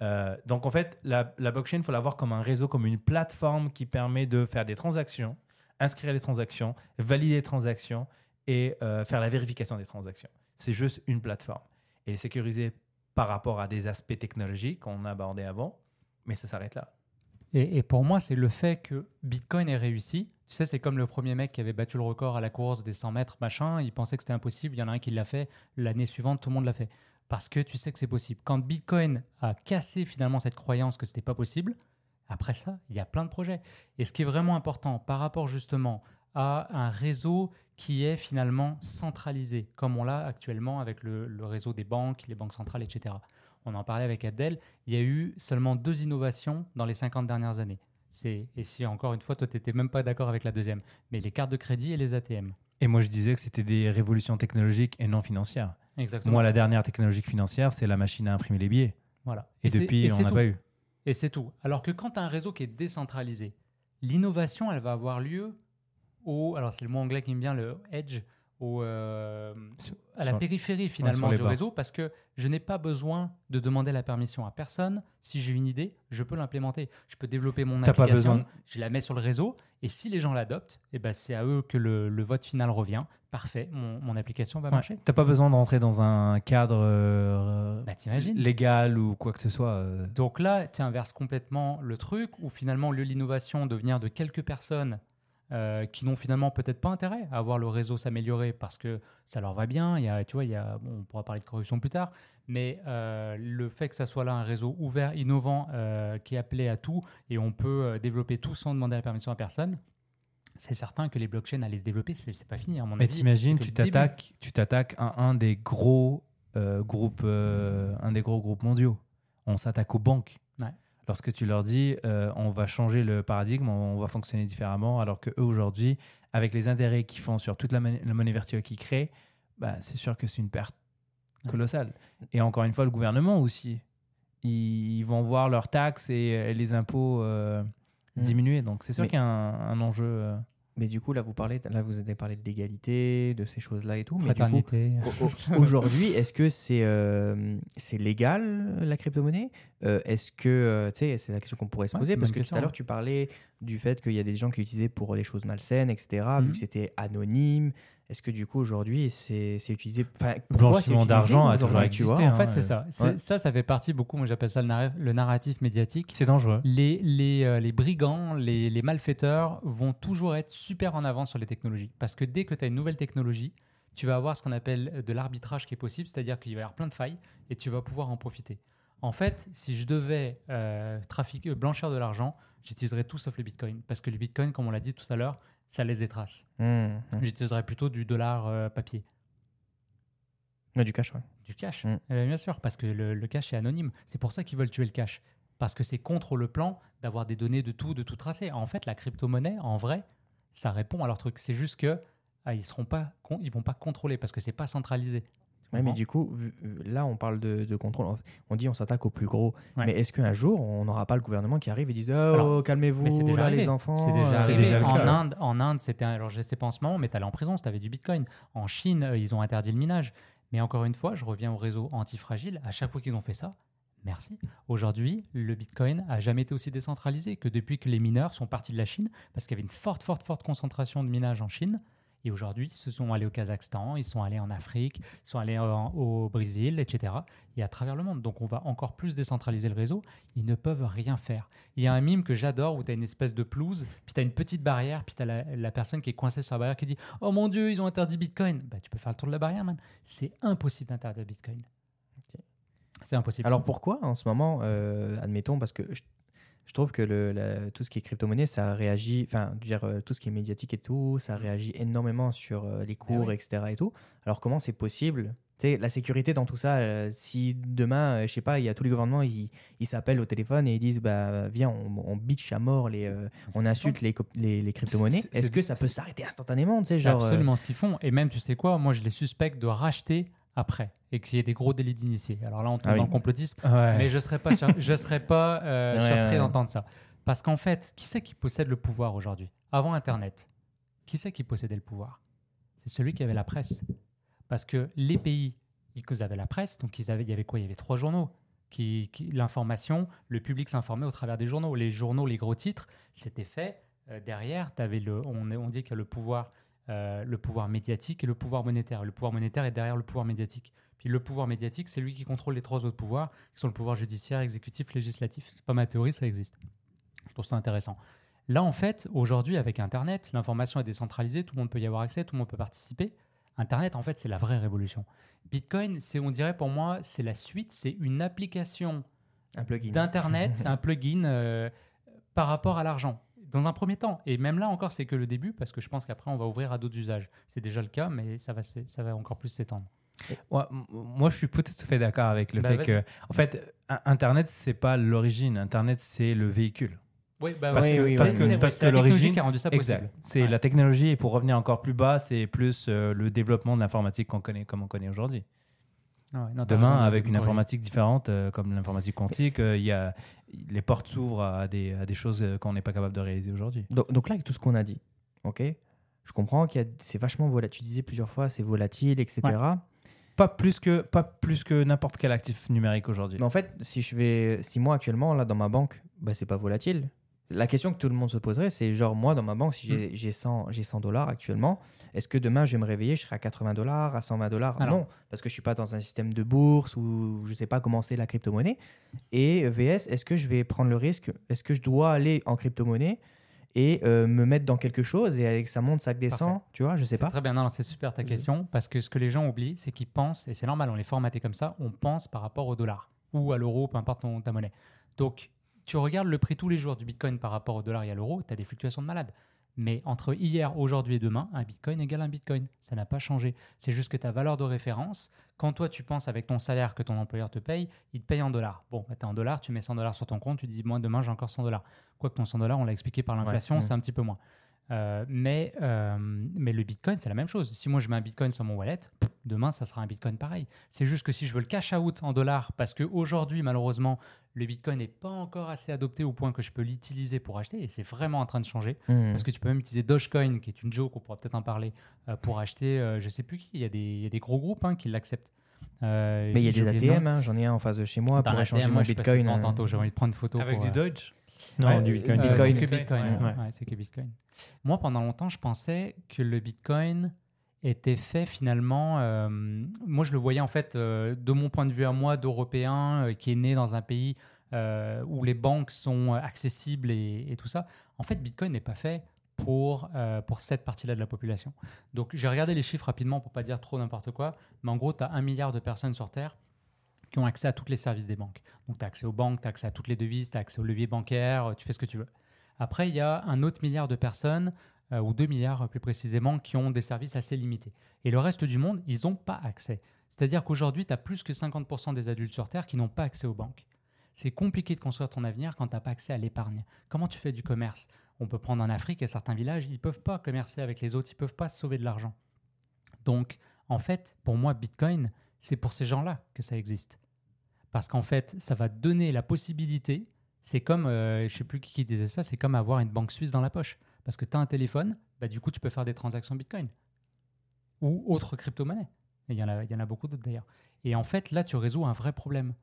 Euh, donc en fait, la, la blockchain, il faut la voir comme un réseau, comme une plateforme qui permet de faire des transactions, inscrire les transactions, valider les transactions et euh, faire la vérification des transactions. C'est juste une plateforme. Elle est sécurisée par rapport à des aspects technologiques qu'on a abordés avant, mais ça s'arrête là. Et, et pour moi, c'est le fait que Bitcoin ait réussi. Tu sais, c'est comme le premier mec qui avait battu le record à la course des 100 mètres, machin. Il pensait que c'était impossible. Il y en a un qui l'a fait. L'année suivante, tout le monde l'a fait. Parce que tu sais que c'est possible. Quand Bitcoin a cassé finalement cette croyance que c'était pas possible, après ça, il y a plein de projets. Et ce qui est vraiment important par rapport justement à un réseau qui est finalement centralisé, comme on l'a actuellement avec le, le réseau des banques, les banques centrales, etc. On en parlait avec Abdel, il y a eu seulement deux innovations dans les 50 dernières années. C'est, et si encore une fois, toi, tu n'étais même pas d'accord avec la deuxième, mais les cartes de crédit et les ATM. Et moi, je disais que c'était des révolutions technologiques et non financières. Exactement. Moi, la dernière technologie financière, c'est la machine à imprimer les billets. Voilà. Et, depuis, et on n'a pas eu. Et c'est tout. Alors que quand tu as un réseau qui est décentralisé, l'innovation, elle va avoir lieu au. Alors, c'est le mot anglais qui me vient, le edge, au, euh, à la périphérie finalement du réseau parce que je n'ai pas besoin de demander la permission à personne. Si j'ai une idée, je peux l'implémenter. Je peux développer mon application, je la mets sur le réseau et si les gens l'adoptent, eh ben, c'est à eux que le, le vote final revient. Parfait, mon, mon application va Ouais. marcher. T'as pas besoin de rentrer dans un cadre euh, Bah, légal ou quoi que ce soit. euh. Donc là, tu inverses complètement le truc, où finalement, au lieu de l'innovation de venir de quelques personnes euh, qui n'ont finalement peut-être pas intérêt à voir le réseau s'améliorer parce que ça leur va bien, il y a, tu vois, il y a, bon, on pourra parler de corruption plus tard, mais euh, le fait que ça soit là un réseau ouvert, innovant, euh, qui est appelé à tout, et on peut développer tout sans demander la permission à personne, c'est certain que les blockchains allaient se développer, c'est pas fini à mon Mais avis. t'imagines, c'est que tu t'attaques, tu t'attaques à un des gros groupes, un des gros groupes mondiaux. On s'attaque aux banques. Lorsque tu leur dis, euh, on va changer le paradigme, on va fonctionner différemment, alors que eux aujourd'hui, avec les intérêts qu'ils font sur toute la, mon- la monnaie virtuelle qu'ils créent, bah, c'est sûr que c'est une perte colossale. Et encore une fois, le gouvernement aussi, ils, vont voir leurs taxes et, euh, les impôts euh, Mm. diminuer. Donc c'est sûr qu'il y a un, un enjeu. euh, Mais du coup, là, vous parlez, là, vous avez parlé de l'égalité, de ces choses-là et tout. Mais aujourd'hui, est-ce que c'est euh, c'est légal la crypto-monnaie? Euh, Est-ce que, euh, tu sais, c'est la question qu'on pourrait se poser parce que question, tout à l'heure, ouais. tu parlais du fait qu'il y a des gens qui l'utilisaient pour des choses malsaines, etc. Vu Mhm. que c'était anonyme. Est-ce que du coup, aujourd'hui, c'est utilisé enfin, blanchiment d'argent a toujours existé, vois hein. En fait, c'est euh, ça. Ouais. Ça, ça fait partie beaucoup, moi j'appelle ça le, le narratif médiatique. C'est dangereux. Les, les, euh, les brigands, les, les malfaiteurs vont toujours être super en avance sur les technologies. Parce que dès que tu as une nouvelle technologie, tu vas avoir ce qu'on appelle de l'arbitrage qui est possible, c'est-à-dire qu'il va y avoir plein de failles et tu vas pouvoir en profiter. En fait, si je devais euh, trafiquer, euh, blanchir de l'argent, j'utiliserais tout sauf le bitcoin. Parce que le bitcoin, comme on l'a dit tout à l'heure, ça laisse des traces. Mmh, mmh. J'utiliserais plutôt du dollar euh, papier. Du cash, ouais. Du cash, Mm. Eh bien, bien sûr, parce que le, le cash est anonyme. C'est pour ça qu'ils veulent tuer le cash. Parce que c'est contre le plan d'avoir des données de tout, de tout tracé. En fait, la crypto-monnaie, en vrai, ça répond à leur truc. C'est juste que ah, ils seront pas, con- ils vont pas contrôler parce que c'est pas centralisé. Ouais, mais du coup, là, on parle de, de contrôle. On dit on s'attaque au plus gros. Ouais. Mais est-ce qu'un jour, on n'aura pas le gouvernement qui arrive et dise Oh, calmez-vous, là, les enfants C'est déjà euh, arrivé. déjà le en. Inde, en Inde, c'était alors je sais pas en ce moment, mais tu allais en prison tu avais du bitcoin. En Chine, euh, ils ont interdit le minage. Mais encore une fois, je reviens au réseau antifragile. À chaque fois qu'ils ont fait ça, Merci. Aujourd'hui, le Bitcoin a jamais été aussi décentralisé que depuis que les mineurs sont partis de la Chine, parce qu'il y avait une forte, forte, forte concentration de minage en Chine. Et aujourd'hui, ils se sont allés au Kazakhstan, ils sont allés en Afrique, ils sont allés en- au Brésil, etc. Et à travers le monde. Donc on va encore plus décentraliser le réseau. Ils ne peuvent rien faire. Il y a un mime que j'adore où tu as une espèce de pelouse, puis tu as une petite barrière, puis tu as la, la personne qui est coincée sur la barrière qui dit Oh mon Dieu, ils ont interdit Bitcoin. Bah, tu peux faire le tour de la barrière, man. C'est impossible d'interdire Bitcoin. C'est impossible. Alors pourquoi en ce moment, euh, admettons, parce que je, je trouve que le, la- tout ce qui est crypto-monnaie, ça réagit, enfin, dire, euh, tout ce qui est médiatique et tout, ça réagit énormément sur euh, les cours, oui. etc. Et tout. Alors comment c'est possible? La sécurité dans tout ça, euh, si demain, je sais pas, il y a tous les gouvernements, ils s'appellent au téléphone et ils disent, bah, viens, on, on bitch à mort, les, on insulte les, les, les crypto-monnaies, est-ce que ça peut s'arrêter instantanément C'est absolument ce qu'ils font. Et même, tu sais quoi, moi je les suspecte de racheter après et qu'il y ait des gros délits d'initiés. Alors là, on tombe Ah oui. dans le complotisme. Ouais. Mais je serais pas, sur- je serais pas euh, Ouais, surpris ouais. d'entendre ça. Parce qu'en fait, qui c'est qui possède le pouvoir aujourd'hui? Avant Internet, qui c'est qui possédait le pouvoir? C'est celui qui avait la presse. Parce que les pays, ils avaient la presse, donc ils avaient, il y avait quoi? Il y avait trois journaux. Qui, qui- L'information, le public s'informait au travers des journaux. Les journaux, les gros titres, c'était fait. Euh, derrière, avais le, on, on dit qu'il y a le pouvoir, euh, le pouvoir médiatique et le pouvoir monétaire. Le pouvoir monétaire est derrière le pouvoir médiatique. Puis le pouvoir médiatique, c'est lui qui contrôle les trois autres pouvoirs, qui sont le pouvoir judiciaire, exécutif, législatif. C'est pas ma théorie, ça existe. Je trouve ça intéressant. Là, en fait, aujourd'hui, avec Internet, l'information est décentralisée, tout le monde peut y avoir accès, tout le monde peut participer. Internet, en fait, c'est la vraie révolution. Bitcoin, c'est, on dirait pour moi, c'est la suite, c'est une application un d'Internet, c'est un plugin euh, par rapport à l'argent. Dans un premier temps, et même là encore, c'est que le début, parce que je pense qu'après, on va ouvrir à d'autres usages. C'est déjà le cas, mais ça va, ça va encore plus s'étendre. Ouais, moi, je suis tout à fait d'accord avec le Bah, fait que, en fait, Internet, c'est pas l'origine. Internet, c'est le véhicule. Oui, bah, Parce ouais, que- c'est- parce que- parce l'origine- qui a rendu ça possible. Exact. C'est Ouais. la technologie et pour revenir encore plus bas, c'est plus euh, le développement de l'informatique qu'on connaît, comme on connaît aujourd'hui. Ah ouais, non, t'as Demain, raison, avec une informatique différente, euh, comme l'informatique quantique, euh, il y a, les portes s'ouvrent à des, à des choses euh, qu'on n'est pas capable de réaliser aujourd'hui. Donc, donc là, avec tout ce qu'on a dit, ok, je comprends qu'il y a, c'est vachement volatile. Tu disais plusieurs fois, c'est volatile, etc. Pas plus que, pas plus que n'importe quel actif numérique aujourd'hui. Mais en fait, si je vais, si moi actuellement là dans ma banque, bah, c'est pas volatile. La question que tout le monde se poserait, c'est genre moi dans ma banque, si j'ai, j'ai 100 j'ai 100 dollars actuellement, est-ce que demain je vais me réveiller, je serai à 80 dollars, à 120 dollars? Alors. Non, parce que je suis pas dans un système de bourse ou je sais pas comment c'est la crypto-monnaie. Et VS, est-ce que je vais prendre le risque Est-ce que je dois aller en crypto-monnaie et euh, me mettre dans quelque chose et avec ça monte, ça descend? Parfait. Tu vois, je sais pas. très bien, non, c'est super ta question, parce que ce que les gens oublient, c'est qu'ils pensent, et c'est normal, on les formaté comme ça, on pense par rapport au dollar ou à l'euro, peu importe ton- ta monnaie. Donc, tu regardes le prix tous les jours du bitcoin par rapport au dollar et à l'euro, tu as des fluctuations de malade. Mais entre hier, aujourd'hui et demain, un bitcoin égale un bitcoin. Ça n'a pas changé. C'est juste que ta valeur de référence, quand toi tu penses avec ton salaire que ton employeur te paye, il te paye en dollars. Bon, bah, tu es en dollars, tu mets 100 dollars sur ton compte, tu dis, moi demain j'ai encore 100 dollars. Quoique ton 100 dollars, on l'a expliqué par l'inflation, Ouais. c'est un petit peu moins. Euh, mais, euh, mais le Bitcoin, c'est la même chose. Si moi je mets un Bitcoin sur mon wallet, demain ça sera un Bitcoin pareil. C'est juste que si je veux le cash out en dollars, parce qu'aujourd'hui malheureusement le Bitcoin n'est pas encore assez adopté au point que je peux l'utiliser pour acheter, et c'est vraiment en train de changer, Hmm. parce que tu peux même utiliser Dogecoin, qui est une joke, on pourra peut-être en parler, euh, pour acheter, euh, je sais plus qui, il y a des, il y a des gros groupes hein, qui l'acceptent. Euh, Mais il y a des. ATM, hein, j'en ai un en face de chez moi Dans pour la échanger mon moi, je suis passé bitcoin. euh, tantôt, j'ai envie de prendre une photo. Avec pour, du euh, Dodge Non, Ouais, du euh, Bitcoin. euh. C'est que Bitcoin. Ouais. ouais. Ouais, c'est que Bitcoin. Moi, pendant longtemps, je pensais que le Bitcoin était fait finalement. euh, moi, je le voyais en fait euh, de mon point de vue à moi, d'Européen, qui est né dans un pays où les banques sont accessibles et, et tout ça. En fait, Bitcoin n'est pas fait pour, euh, pour cette partie-là de la population. Donc, j'ai regardé les chiffres rapidement pour pas dire trop n'importe quoi, mais en gros, tu as un milliard de personnes sur Terre ont accès à tous les services des banques. Donc, tu as accès aux banques, tu as accès à toutes les devises, tu as accès au levier bancaire, tu fais ce que tu veux. Après, il y a un autre milliard de personnes, euh, ou 2 milliards plus précisément, qui ont des services assez limités. Et le reste du monde, ils n'ont pas accès. C'est-à-dire qu'aujourd'hui, tu as plus que 50% des adultes sur Terre qui n'ont pas accès aux banques. C'est compliqué de construire ton avenir quand tu n'as pas accès à l'épargne. Comment tu fais du commerce? On peut prendre en Afrique, a certains villages, ils ne peuvent pas commercer avec les autres, ils ne peuvent pas sauver de l'argent. Donc, en fait, pour moi, Bitcoin, c'est pour ces gens-là que ça existe. Parce qu'en fait, ça va donner la possibilité, c'est comme, euh, je sais plus qui, disait ça, c'est comme avoir une banque suisse dans la poche. Parce que tu as un téléphone, bah, du coup, tu peux faire des transactions Bitcoin. Ou autre crypto-monnaie. Il y, en a, il y en a beaucoup d'autres d'ailleurs. Et en fait, là, tu résous un vrai problème.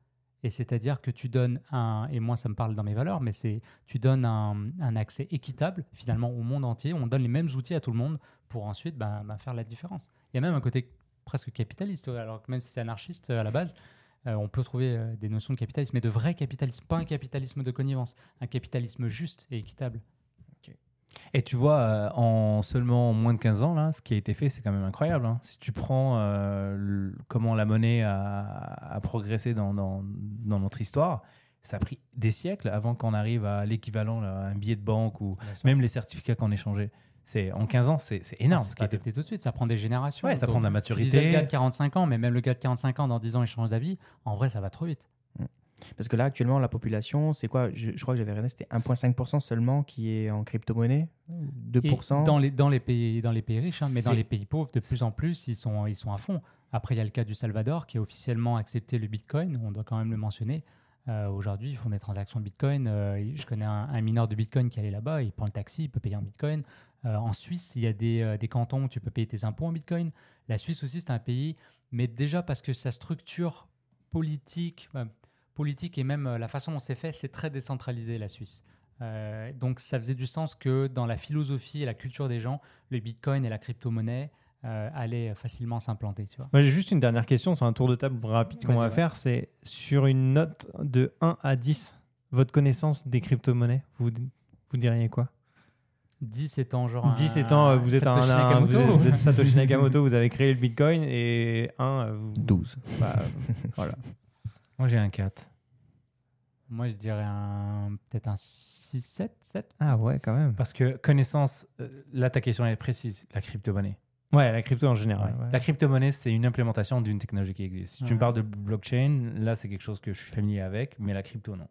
Et c'est-à-dire que tu donnes un, et moi ça me parle dans mes valeurs, mais c'est tu donnes un, un accès équitable finalement au monde entier. On donne les mêmes outils à tout le monde pour ensuite ben, ben, faire la différence. Il y a même un côté presque capitaliste, alors que même si c'est anarchiste à la base, euh, on peut trouver euh, des notions de capitalisme, mais de vrai capitalisme, pas un capitalisme de connivence, un capitalisme juste et équitable. Et tu vois, euh, en seulement moins de 15 ans, là, ce qui a été fait, c'est quand même incroyable. hein. Si tu prends euh, le- comment la monnaie a, a progressé dans, dans, dans notre histoire, ça a pris des siècles avant qu'on arrive à l'équivalent, un billet de banque ou même les certificats qu'on échangeait. C'est en 15 ans, c'est c'est énorme. C'est ce adapté tout de suite, ça prend des générations. Ouais, ça prend de la Tu maturité. disais le gars de 45 ans, mais même le gars de 45 ans, dans 10 ans, il change d'avis. En vrai, ça va trop vite. Parce que là, actuellement, la population, c'est quoi? Je, je crois que j'avais regardé, c'était 1,5% seulement qui est en crypto-monnaie Et 2% dans les, dans les pays, dans les pays riches, hein, mais dans les pays pauvres, de plus en plus, ils sont, ils sont à fond. Après, il y a le cas du Salvador qui a officiellement accepté le Bitcoin. On doit quand même le mentionner. Euh, Aujourd'hui, ils font des transactions Bitcoin. Euh, je connais un, un mineur de Bitcoin qui allait là-bas. Il prend le taxi, il peut payer en Bitcoin. Euh, en Suisse, il y a des, euh, des cantons où tu peux payer tes impôts en Bitcoin. La Suisse aussi, c'est un pays, mais déjà parce que sa structure politique, euh, politique et même la façon dont c'est fait, c'est très décentralisé, la Suisse. Donc, ça faisait du sens que dans la philosophie et la culture des gens, le Bitcoin et la crypto-monnaie allaient facilement s'implanter. J'ai juste une dernière question, c'est un tour de table rapide qu'on va ouais. faire. C'est sur une note de 1 à 10, votre connaissance des crypto-monnaies, vous, vous diriez quoi? 10 étant genre. un- 10 étant, euh, vous êtes un, Satoshi un- vous, êtes, vous êtes Satoshi Nakamoto, vous avez créé le Bitcoin, et 1, vous, 12. bah, voilà. Moi, j'ai un 4. Moi, je dirais un peut-être un 6, 7, 7. Ah ouais, quand même. Parce que connaissance, euh, là, ta question est précise, la crypto-monnaie. Ouais, la crypto en général. Ouais. ouais. La crypto-monnaie, c'est une implémentation d'une technologie qui existe. Si tu me parles de blockchain, là, c'est quelque chose que je suis familier avec, mais la crypto, non.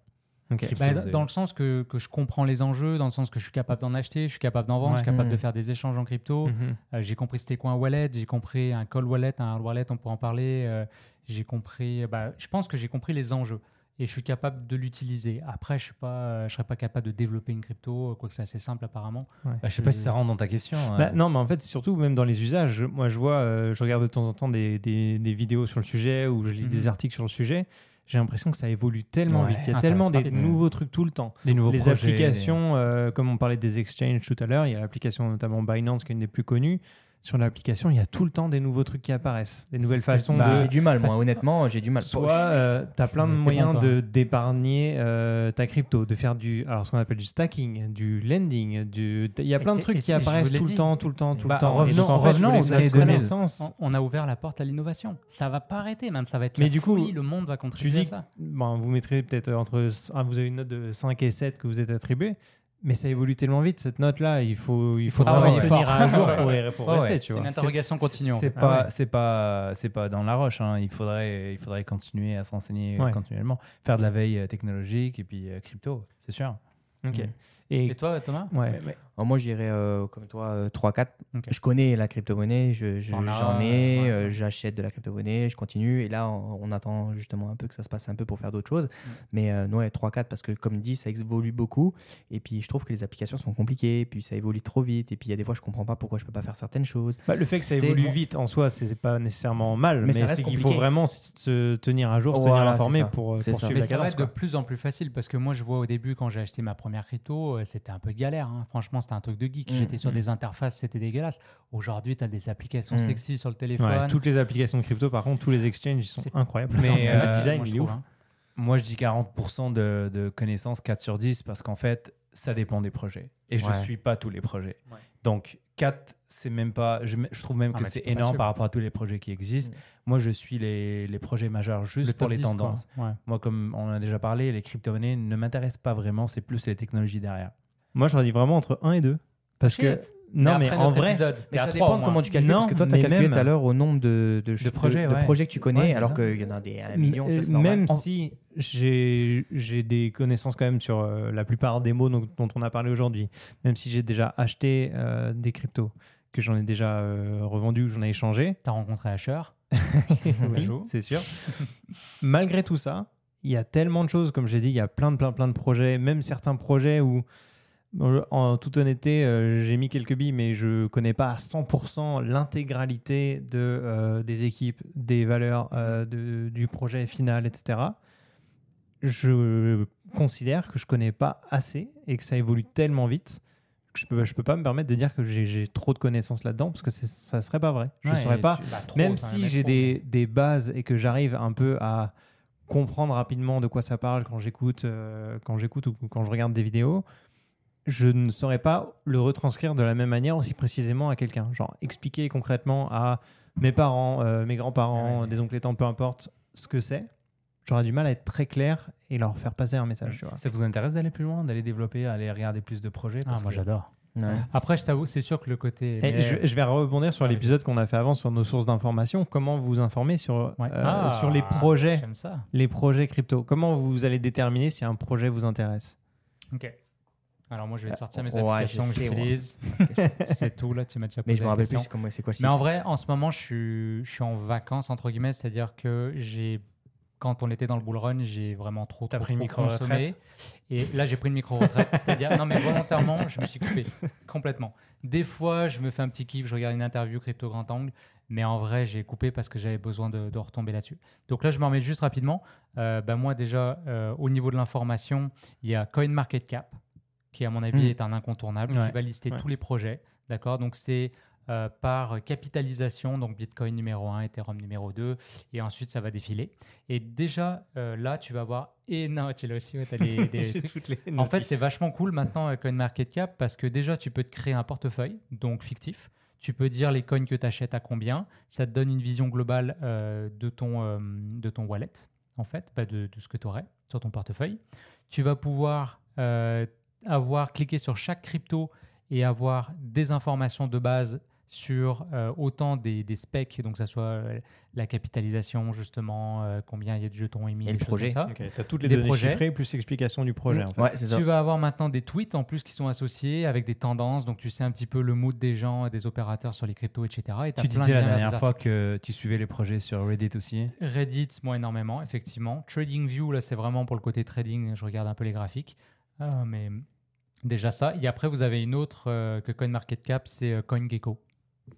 Bah, dans le sens que, que je comprends les enjeux, dans le sens que je suis capable d'en acheter, je suis capable d'en vendre, je suis capable de Mhm. faire des échanges en crypto. Mhm. Euh, j'ai compris c'était quoi un wallet, j'ai compris un call wallet, un hard wallet, on pourra en parler. euh, j'ai compris, bah, je pense que j'ai compris les enjeux et je suis capable de l'utiliser. Après, je ne je serais pas capable de développer une crypto, quoique c'est assez simple apparemment. Bah, je sais pas si ça rentre dans ta question. hein. Non, mais en fait, surtout même dans les usages. Moi, je vois, euh, je regarde de temps en temps des, des- des vidéos sur le sujet ou je lis des articles sur le sujet. J'ai l'impression que ça évolue tellement Ouais. vite. Il y a tellement des nouveaux trucs tout le temps. les nouveaux les projets, applications, euh, comme on parlait des exchanges tout à l'heure, il y a l'application notamment Binance qui est une des plus connues. Sur l'application, il y a tout le temps des nouveaux trucs qui apparaissent, des nouvelles façons de. Bah, j'ai du mal, moi, honnêtement, j'ai du mal. Soit tu as plein de moyens de d'épargner euh, ta crypto, de faire du alors ce qu'on appelle du stacking, du lending, du il y a Et plein de trucs qui apparaissent tout le temps, tout le temps, tout Bah, le temps. Revenons- donc, en fait, je revenons voulais aux années notre 2000. connaissance. On, on a ouvert la porte à l'innovation. Ça va pas arrêter, man. Ça va être Mais la du coup, folie, le monde va Tu contribuer dis à ça. bon, vous mettrez peut-être entre ah, vous avez une note de 5 et 7 que vous êtes attribué, mais ça évolue tellement vite cette note là, il faut il faut faut vraiment se tenir à jour pour, ouais. pour Ouais, rester, ouais. tu C'est une interrogation continue. C'est pas, Ah ouais. c'est pas, c'est pas dans la roche. hein. Il faudrait, il faudrait continuer à euh, Ouais. continuellement, faire de la veille euh, technologique et puis euh, crypto, c'est sûr. OK. Mm. Et, Et toi, Thomas? Ouais. Alors, moi, je dirais, euh, comme toi, euh, 3-4. Ok. Je connais la crypto-monnaie, je- je- j'en ai, ouais. euh, j'achète de la crypto-monnaie, je continue. Et là, on, on attend justement un peu que ça se passe un peu pour faire d'autres choses. Mais euh, non, ouais, 3-4, parce que comme dit, ça évolue beaucoup. Et puis, je trouve que les applications sont compliquées, puis ça évolue trop vite. Et puis, il y a des fois, je comprends pas pourquoi je peux pas faire certaines choses. Bah, le fait que ça C'est- évolue vite en soi, c'est pas nécessairement mal, mais, Mais ça c'est qu'il faut vraiment se tenir à jour, se Voilà, tenir informé ça. pour, euh, C'est pour ça. suivre Mais la ça va cadence. être de quoi. plus en plus facile parce que moi, je vois au début, quand j'ai acheté ma première crypto, euh, c'était un peu galère. hein. Franchement, c'était un truc de geek. Mm, J'étais sur mm. des interfaces, c'était dégueulasse. Aujourd'hui, tu as des applications Mm. sexy sur le téléphone. Ouais, toutes les applications de crypto, par contre, tous les exchanges, ils sont incroyables. Mais, le euh, design, moi, je il est trouve, ouf. hein. Moi, je dis 40% de, de connaissances, 4 sur 10, parce qu'en fait, ça dépend des projets. Et je ne Ouais. suis pas tous les projets. Ouais. Donc, 4, c'est même pas. Je, trouve même Ah, que c'est énorme par rapport à tous les projets qui existent. Moi, je suis les, les projets majeurs juste Le pour les 10, quoi. tendances. Moi, comme on en a déjà parlé, les crypto-monnaies ne m'intéressent pas vraiment, c'est plus les technologies derrière. Moi, je leur dis vraiment entre 1 et 2. Parce que. Non, Mais en vrai. épisode, Mais ça dépend de comment tu calcules, Non, parce que toi, tu as calculé même- tout à l'heure au nombre de, de, projets, de ouais. projets que tu connais, Ouais, alors qu'il y en a des un million. tu vois, Euh, normal. même si j'ai j'ai des connaissances quand même sur euh, la plupart des mots dont, dont on a parlé aujourd'hui, même si j'ai déjà acheté euh, des cryptos, que j'en ai déjà euh, revendu ou j'en ai échangé, T'as rencontré Asher. oui, c'est sûr. Malgré tout ça, il y a tellement de choses, comme j'ai dit, il y a plein de plein plein de projets, même certains projets où, en toute honnêteté, euh, j'ai mis quelques billes, mais je connais pas à 100% l'intégralité de, euh, des équipes, des valeurs euh, de- du projet final, etc. je considère que je connais pas assez et que ça évolue tellement vite que je peux, je peux pas me permettre de dire que j'ai trop de connaissances là-dedans parce que ça serait pas vrai. Je ne Ouais, saurais pas. tu- bah, trop, Même si j'ai des, des bases et que j'arrive un peu à comprendre rapidement de quoi ça parle quand j'écoute quand j'écoute ou quand je regarde des vidéos, je ne saurais pas le retranscrire de la même manière aussi précisément à quelqu'un. Genre expliquer concrètement à mes parents, euh, mes grands-parents, Ouais. des oncles et tantes, peu importe ce que c'est. J'aurais du mal à être très clair et leur faire passer un message. Tu vois. Ça vous intéresse d'aller plus loin, d'aller développer, aller regarder plus de projets? Ah, moi que- j'adore. Ouais. Après, je t'avoue, c'est sûr que le côté. Et mais- je, je vais rebondir sur l'épisode qu'on a fait avant sur nos sources d'information. Comment vous informer sur, Ouais. euh, Ah, sur les projets ça. les projets crypto? Comment vous allez déterminer si un projet vous intéresse? Ok. Alors moi, je vais te sortir mes Euh, ouais, applications je que j'utilise. c'est tout là. Tu m'as déjà posé Mais je me rappelle plus comment c'est quoi Mais en vrai, en ce moment, je suis, je suis en vacances, entre guillemets, c'est-à-dire que j'ai, quand on était dans le bull run, j'ai vraiment trop, trop, pris trop micro-retraite consommé. Et là, j'ai pris une micro-retraite, c'est-à-dire, non mais volontairement, je me suis coupé complètement. Des fois, je me fais un petit kiff, je regarde une interview crypto grand angle, mais en vrai, j'ai coupé parce que j'avais besoin de, de retomber là-dessus. Donc là, je m'en remets juste rapidement. Euh, bah, moi, déjà, euh, au niveau de l'information, il y a CoinMarketCap, qui à mon avis Mm. est un incontournable, Ouais. qui va lister Ouais. tous les projets. D'accord? Donc c'est euh, par capitalisation, donc Bitcoin numéro 1, Ethereum numéro 2, et ensuite ça va défiler. Et déjà, euh, là, tu vas voir énorme. Tu l'as aussi, ouais, des trucs. les En fait, c'est vachement cool maintenant avec CoinMarketCap parce que déjà, tu peux te créer un portefeuille, donc fictif. Tu peux dire les coins que tu achètes à combien. Ça te donne une vision globale euh, de, ton, de ton wallet, en fait, bah, de, de ce que tu aurais sur ton portefeuille. Tu vas pouvoir avoir cliqué sur chaque crypto et avoir des informations de base sur euh, autant des, des specs, donc que ça soit euh, la capitalisation, justement, euh, combien il y a de jetons émis, Et le projet. comme ça. T'as toutes les Des données projets. chiffrées plus explication du projet. Mm. en fait. Ouais, c'est ça. Tu vas avoir maintenant des tweets en plus qui sont associés avec des tendances, donc tu sais un petit peu le mood des gens, des opérateurs sur les cryptos, etc. Et Tu disais de la dernière fois articles. que tu suivais les projets sur Reddit aussi. Reddit, moi énormément, effectivement. TradingView, là c'est vraiment pour le côté trading, je regarde un peu les graphiques. Mais déjà ça. Et après, vous avez une autre euh, que CoinMarketCap, c'est euh, CoinGecko,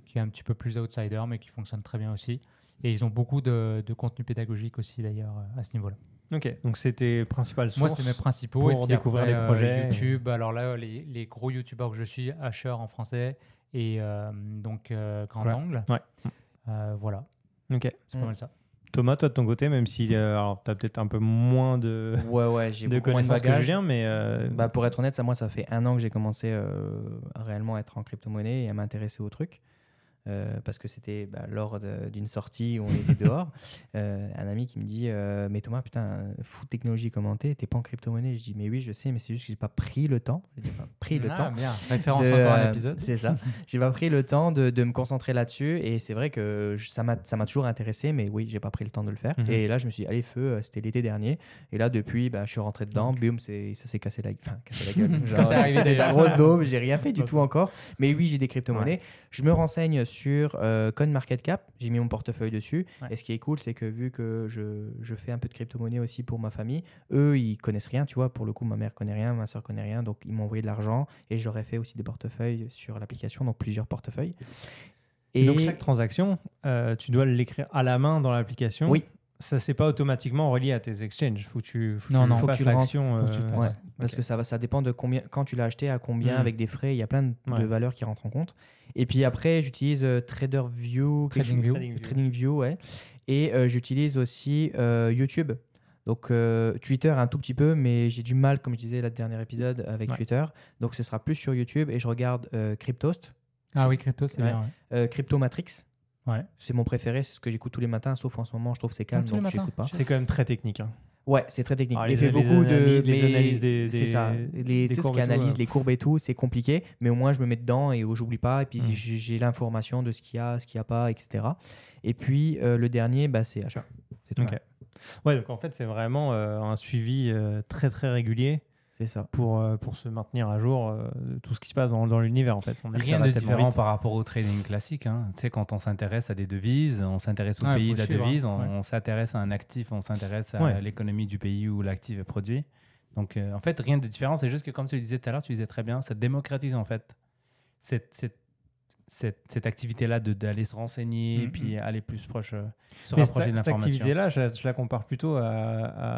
qui est un petit peu plus outsider, mais qui fonctionne très bien aussi. Et ils ont beaucoup de, de contenu pédagogique aussi d'ailleurs euh, à ce niveau-là. Ok, donc c'était principal source. Moi, c'est mes principaux. pour et puis découvrir après, les euh, projets. YouTube, alors là, les, les gros YouTubeurs que je suis, Asher en français et euh, donc euh, Grand Ouais. Angle. Ouais. Euh, voilà, Ok. c'est pas Mm. mal ça. Thomas, toi de ton côté, même si euh, alors t'as peut-être un peu moins de, Ouais, ouais, j'ai de beaucoup moins de connaissances que bagages. Julien, mais euh, Bah, pour être honnête, ça, moi, ça fait un an que j'ai commencé euh, à réellement être en crypto-monnaie et à m'intéresser au truc. Euh, parce que c'était bah, lors d'une sortie où on était dehors, euh, un ami qui me dit euh, Mais Thomas, putain, fou de technologie commenté, t'es pas en crypto-monnaie Je dis Mais oui, je sais, mais c'est juste que j'ai pas pris le temps. J'ai pas pris le Ah, temps. bien. Référence de, encore à l'épisode. C'est ça. j'ai pas pris le temps de, de me concentrer là-dessus et c'est vrai que je- ça m'a toujours intéressé, mais oui, j'ai pas pris le temps de le faire. Mhm. Et là, je me suis dit, allez, feu, c'était l'été dernier. Et là, depuis, bah, je suis rentré dedans, boum, ça s'est cassé la, enfin, cassé la gueule. Genre, arrivé la grosse daube, j'ai rien fait du tout encore. Mais oui, j'ai des crypto-monnaies. Je me renseigne sur euh, CoinMarketCap, j'ai mis mon portefeuille dessus. Ouais. Et ce qui est cool, c'est que vu que je, je fais un peu de crypto-monnaie aussi pour ma famille, eux, ils connaissent rien, tu vois. Pour le coup, ma mère connaît rien, ma soeur connaît rien, donc ils m'ont envoyé de l'argent et ai fait aussi des portefeuilles sur l'application, donc plusieurs portefeuilles. Et donc chaque transaction, euh, tu dois l'écrire à la main dans l'application. Oui. Ça c'est pas automatiquement relié à tes exchanges. Faut que tu, faut que Non, tu non. fasses Faut que tu le l'action. Le euh, parce que ça, va, ça dépend de combien, quand tu l'as acheté, à combien, Mm. avec des frais, il y a plein de, valeurs qui rentrent en compte. Et puis après, j'utilise euh, TraderView, TradingView. TradingView. TradingView, ouais. Et euh, j'utilise aussi euh, YouTube. Donc euh, Twitter un tout petit peu, mais j'ai du mal, comme je disais la dernier épisode, avec Ouais. Twitter. Donc ce sera plus sur YouTube et je regarde euh, Cryptost, Ah oui, crypto, c'est Ouais. bien. ouais. euh, Cryptomatrix. Ouais. C'est mon préféré, c'est ce que j'écoute tous les matins, sauf en ce moment, je trouve que c'est calme, donc j'écoute pas. C'est quand même très technique. hein. Ouais, c'est très technique. Ah, il les- fait les beaucoup de analyses- les mais analyses des- c'est des- ça. Les, des tu sais, ce courbes qui et tout, analyse ouais. les courbes et tout, c'est compliqué, mais au moins je me mets dedans et oh, j'oublie pas et puis Mm. j'ai l'information de ce qu'il y a, ce qu'il y a pas, etc. Et puis euh, le dernier, bah, c'est achat. C'est tout. Ok. Ouais, donc en fait c'est vraiment euh, un suivi euh, très très régulier C'est ça. pour, euh, pour se maintenir à jour euh, de tout ce qui se passe dans, dans l'univers en fait. On Rien va de différent vite. par rapport au trading classique. hein. Tu sais, quand on s'intéresse à des devises, on s'intéresse au Ouais, pays de la suivre, devise, hein. on, Ouais. s'intéresse à un actif, on s'intéresse à Ouais. l'économie du pays où l'actif est produit. Donc, euh, en fait, rien de différent. C'est juste que, comme tu le disais tout à l'heure, tu disais très bien, ça démocratise en fait cette, cette cette, cette activité-là de- d'aller se renseigner et Mhm. puis aller plus proche, euh, se Mais rapprocher cette, de cette activité-là, je, la- je la compare plutôt à,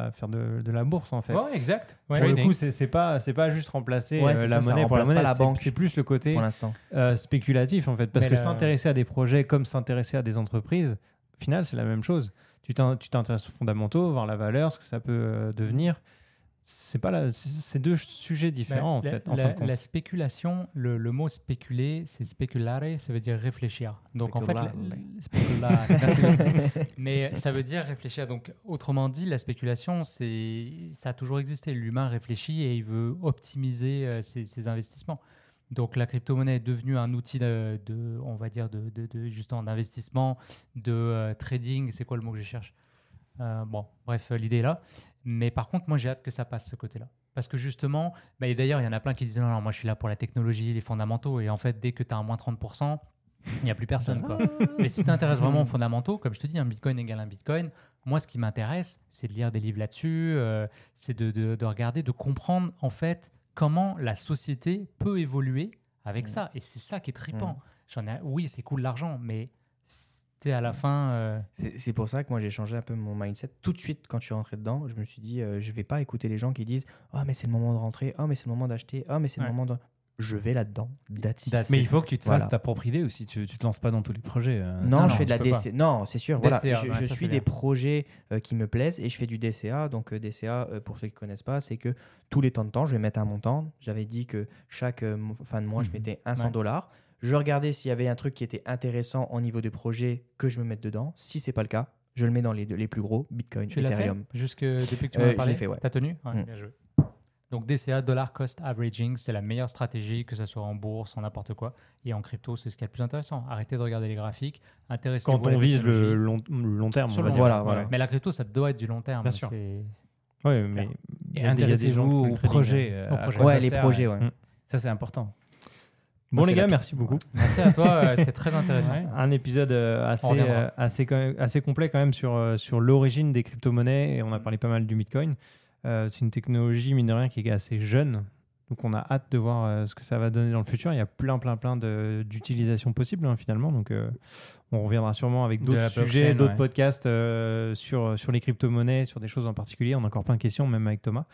à faire de, de la bourse en fait. Ouais, exact. Ouais. Pour le coup, c'est c'est pas, c'est pas juste remplacer Ouais, euh, la ça, ça monnaie pour la monnaie, la c'est- banque. c'est plus le côté Pour l'instant. euh, spéculatif en fait. Parce Mais que le- s'intéresser à des projets comme s'intéresser à des entreprises, au final, c'est la même chose. Tu t'in- tu t'intéresses aux fondamentaux, voir la valeur, ce que ça peut devenir. C'est pas la- c'est- deux sujets différents en la, fait. En la- fin spéculation, le, le mot spéculer, c'est speculare, ça veut dire réfléchir. Donc en fait, mais ça veut dire réfléchir. Donc autrement dit, la spéculation, c'est ça a toujours existé. L'humain réfléchit et il veut optimiser euh, ses, ses investissements. Donc la crypto-monnaie est devenue un outil de, de- on va dire, de, de- de- justement d'investissement, de euh, trading. C'est quoi le mot que je cherche? Euh, Bon, bref, l'idée est là. Mais par contre, moi, j'ai hâte que ça passe ce côté-là. Parce que justement, bah, et d'ailleurs, il y en a plein qui disent non, non, moi, je suis là pour la technologie, les fondamentaux. Et en fait, dès que tu as un moins 30%, il n'y a plus personne. Quoi. Mais si tu t'intéresses vraiment aux fondamentaux, comme je te dis, un bitcoin égale un bitcoin, moi, ce qui m'intéresse, c'est de lire des livres là-dessus, euh, c'est de, de- de regarder, de comprendre en fait comment la société peut évoluer avec Mm. ça. Et c'est ça qui est trippant. Mm. J'en ai, oui, c'est cool l'argent, mais c'était à la fin. euh, C'est pour ça que moi j'ai changé un peu mon mindset. Tout de suite, quand je suis rentré dedans, je me suis dit, euh, je vais pas écouter les gens qui disent Ah, mais c'est le moment de rentrer, ah, mais c'est le moment d'acheter, ah, mais c'est le Ouais. moment de. Je vais là-dedans. Mais il faut que tu te Voilà. fasses ta propre idée aussi. Tu, tu te lances pas dans tous les projets. euh, Non, je fais de la tu. DCA. Non, c'est sûr. Voilà, je, ouais, je ça, suis des bien. projets euh, qui me plaisent et je fais du DCA. Donc, euh, DCA, euh, pour ceux qui ne connaissent pas, c'est que tous les temps de temps, je vais mettre un montant. J'avais dit que chaque euh, fin de mois, je Mhm. mettais un 100 Ouais. Je regardais s'il y avait un truc qui était intéressant au niveau de projet que je me mette dedans. Si c'est pas le cas, je le mets dans les, deux- les plus gros Bitcoin, Tu l'as fait Ethereum. jusque depuis que tu Euh, m'en as je parlé? l'ai fait, ouais. T'as tenu? Ouais, Mm. Bien joué. Donc DCA, Dollar Cost Averaging, c'est la meilleure stratégie, que ce soit en bourse, en n'importe quoi. Et en crypto, c'est ce qui est le plus intéressant. Arrêtez de regarder les graphiques, intéressez-vous Quand on vise le long, le long terme, on va dire. Voilà, voilà. Mais la crypto, ça doit être du long terme. Bien sûr. Ouais, mais y a y a intéressez-vous font au le trading, projet. euh. euh, Au à projet. quoi Ouais, les projets, euh, ouais. Ça, c'est important. Bon, les gars, merci beaucoup. Merci à toi, euh, c'était très intéressant. Un épisode euh, assez, euh, assez, assez complet quand même sur, euh, sur l'origine des crypto-monnaies et on a parlé pas mal du Bitcoin. C'est une technologie, mine de rien, qui est assez jeune. Donc on a hâte de voir ce que ça va donner dans le futur. Il y a plein, plein, plein d'utilisations possibles hein, finalement. Donc on reviendra sûrement avec d'autres sujets, d'autres ouais. podcasts sur, sur les crypto-monnaies, sur des choses en particulier. On a encore plein de questions, même avec Thomas.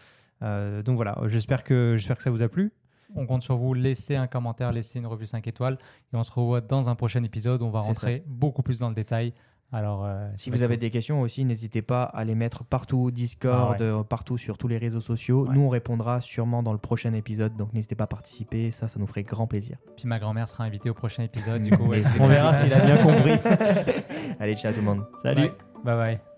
Donc voilà, j'espère que, j'espère que ça vous a plu. On compte sur vous. Laissez un commentaire, laissez une revue 5 étoiles. Et on se revoit dans un prochain épisode. On va rentrer beaucoup plus dans le détail. Alors, euh, Si vous avez cool. des questions aussi, n'hésitez pas à les mettre partout, Discord, Ah ouais. euh, partout sur tous les réseaux sociaux. Ouais. Nous, on répondra sûrement dans le prochain épisode, donc n'hésitez pas à participer, ça, ça nous ferait grand plaisir. Puis ma grand-mère sera invitée au prochain épisode. Du coup, ouais, On verra s'il a bien compris. Allez, ciao tout le monde. Salut. Bye bye.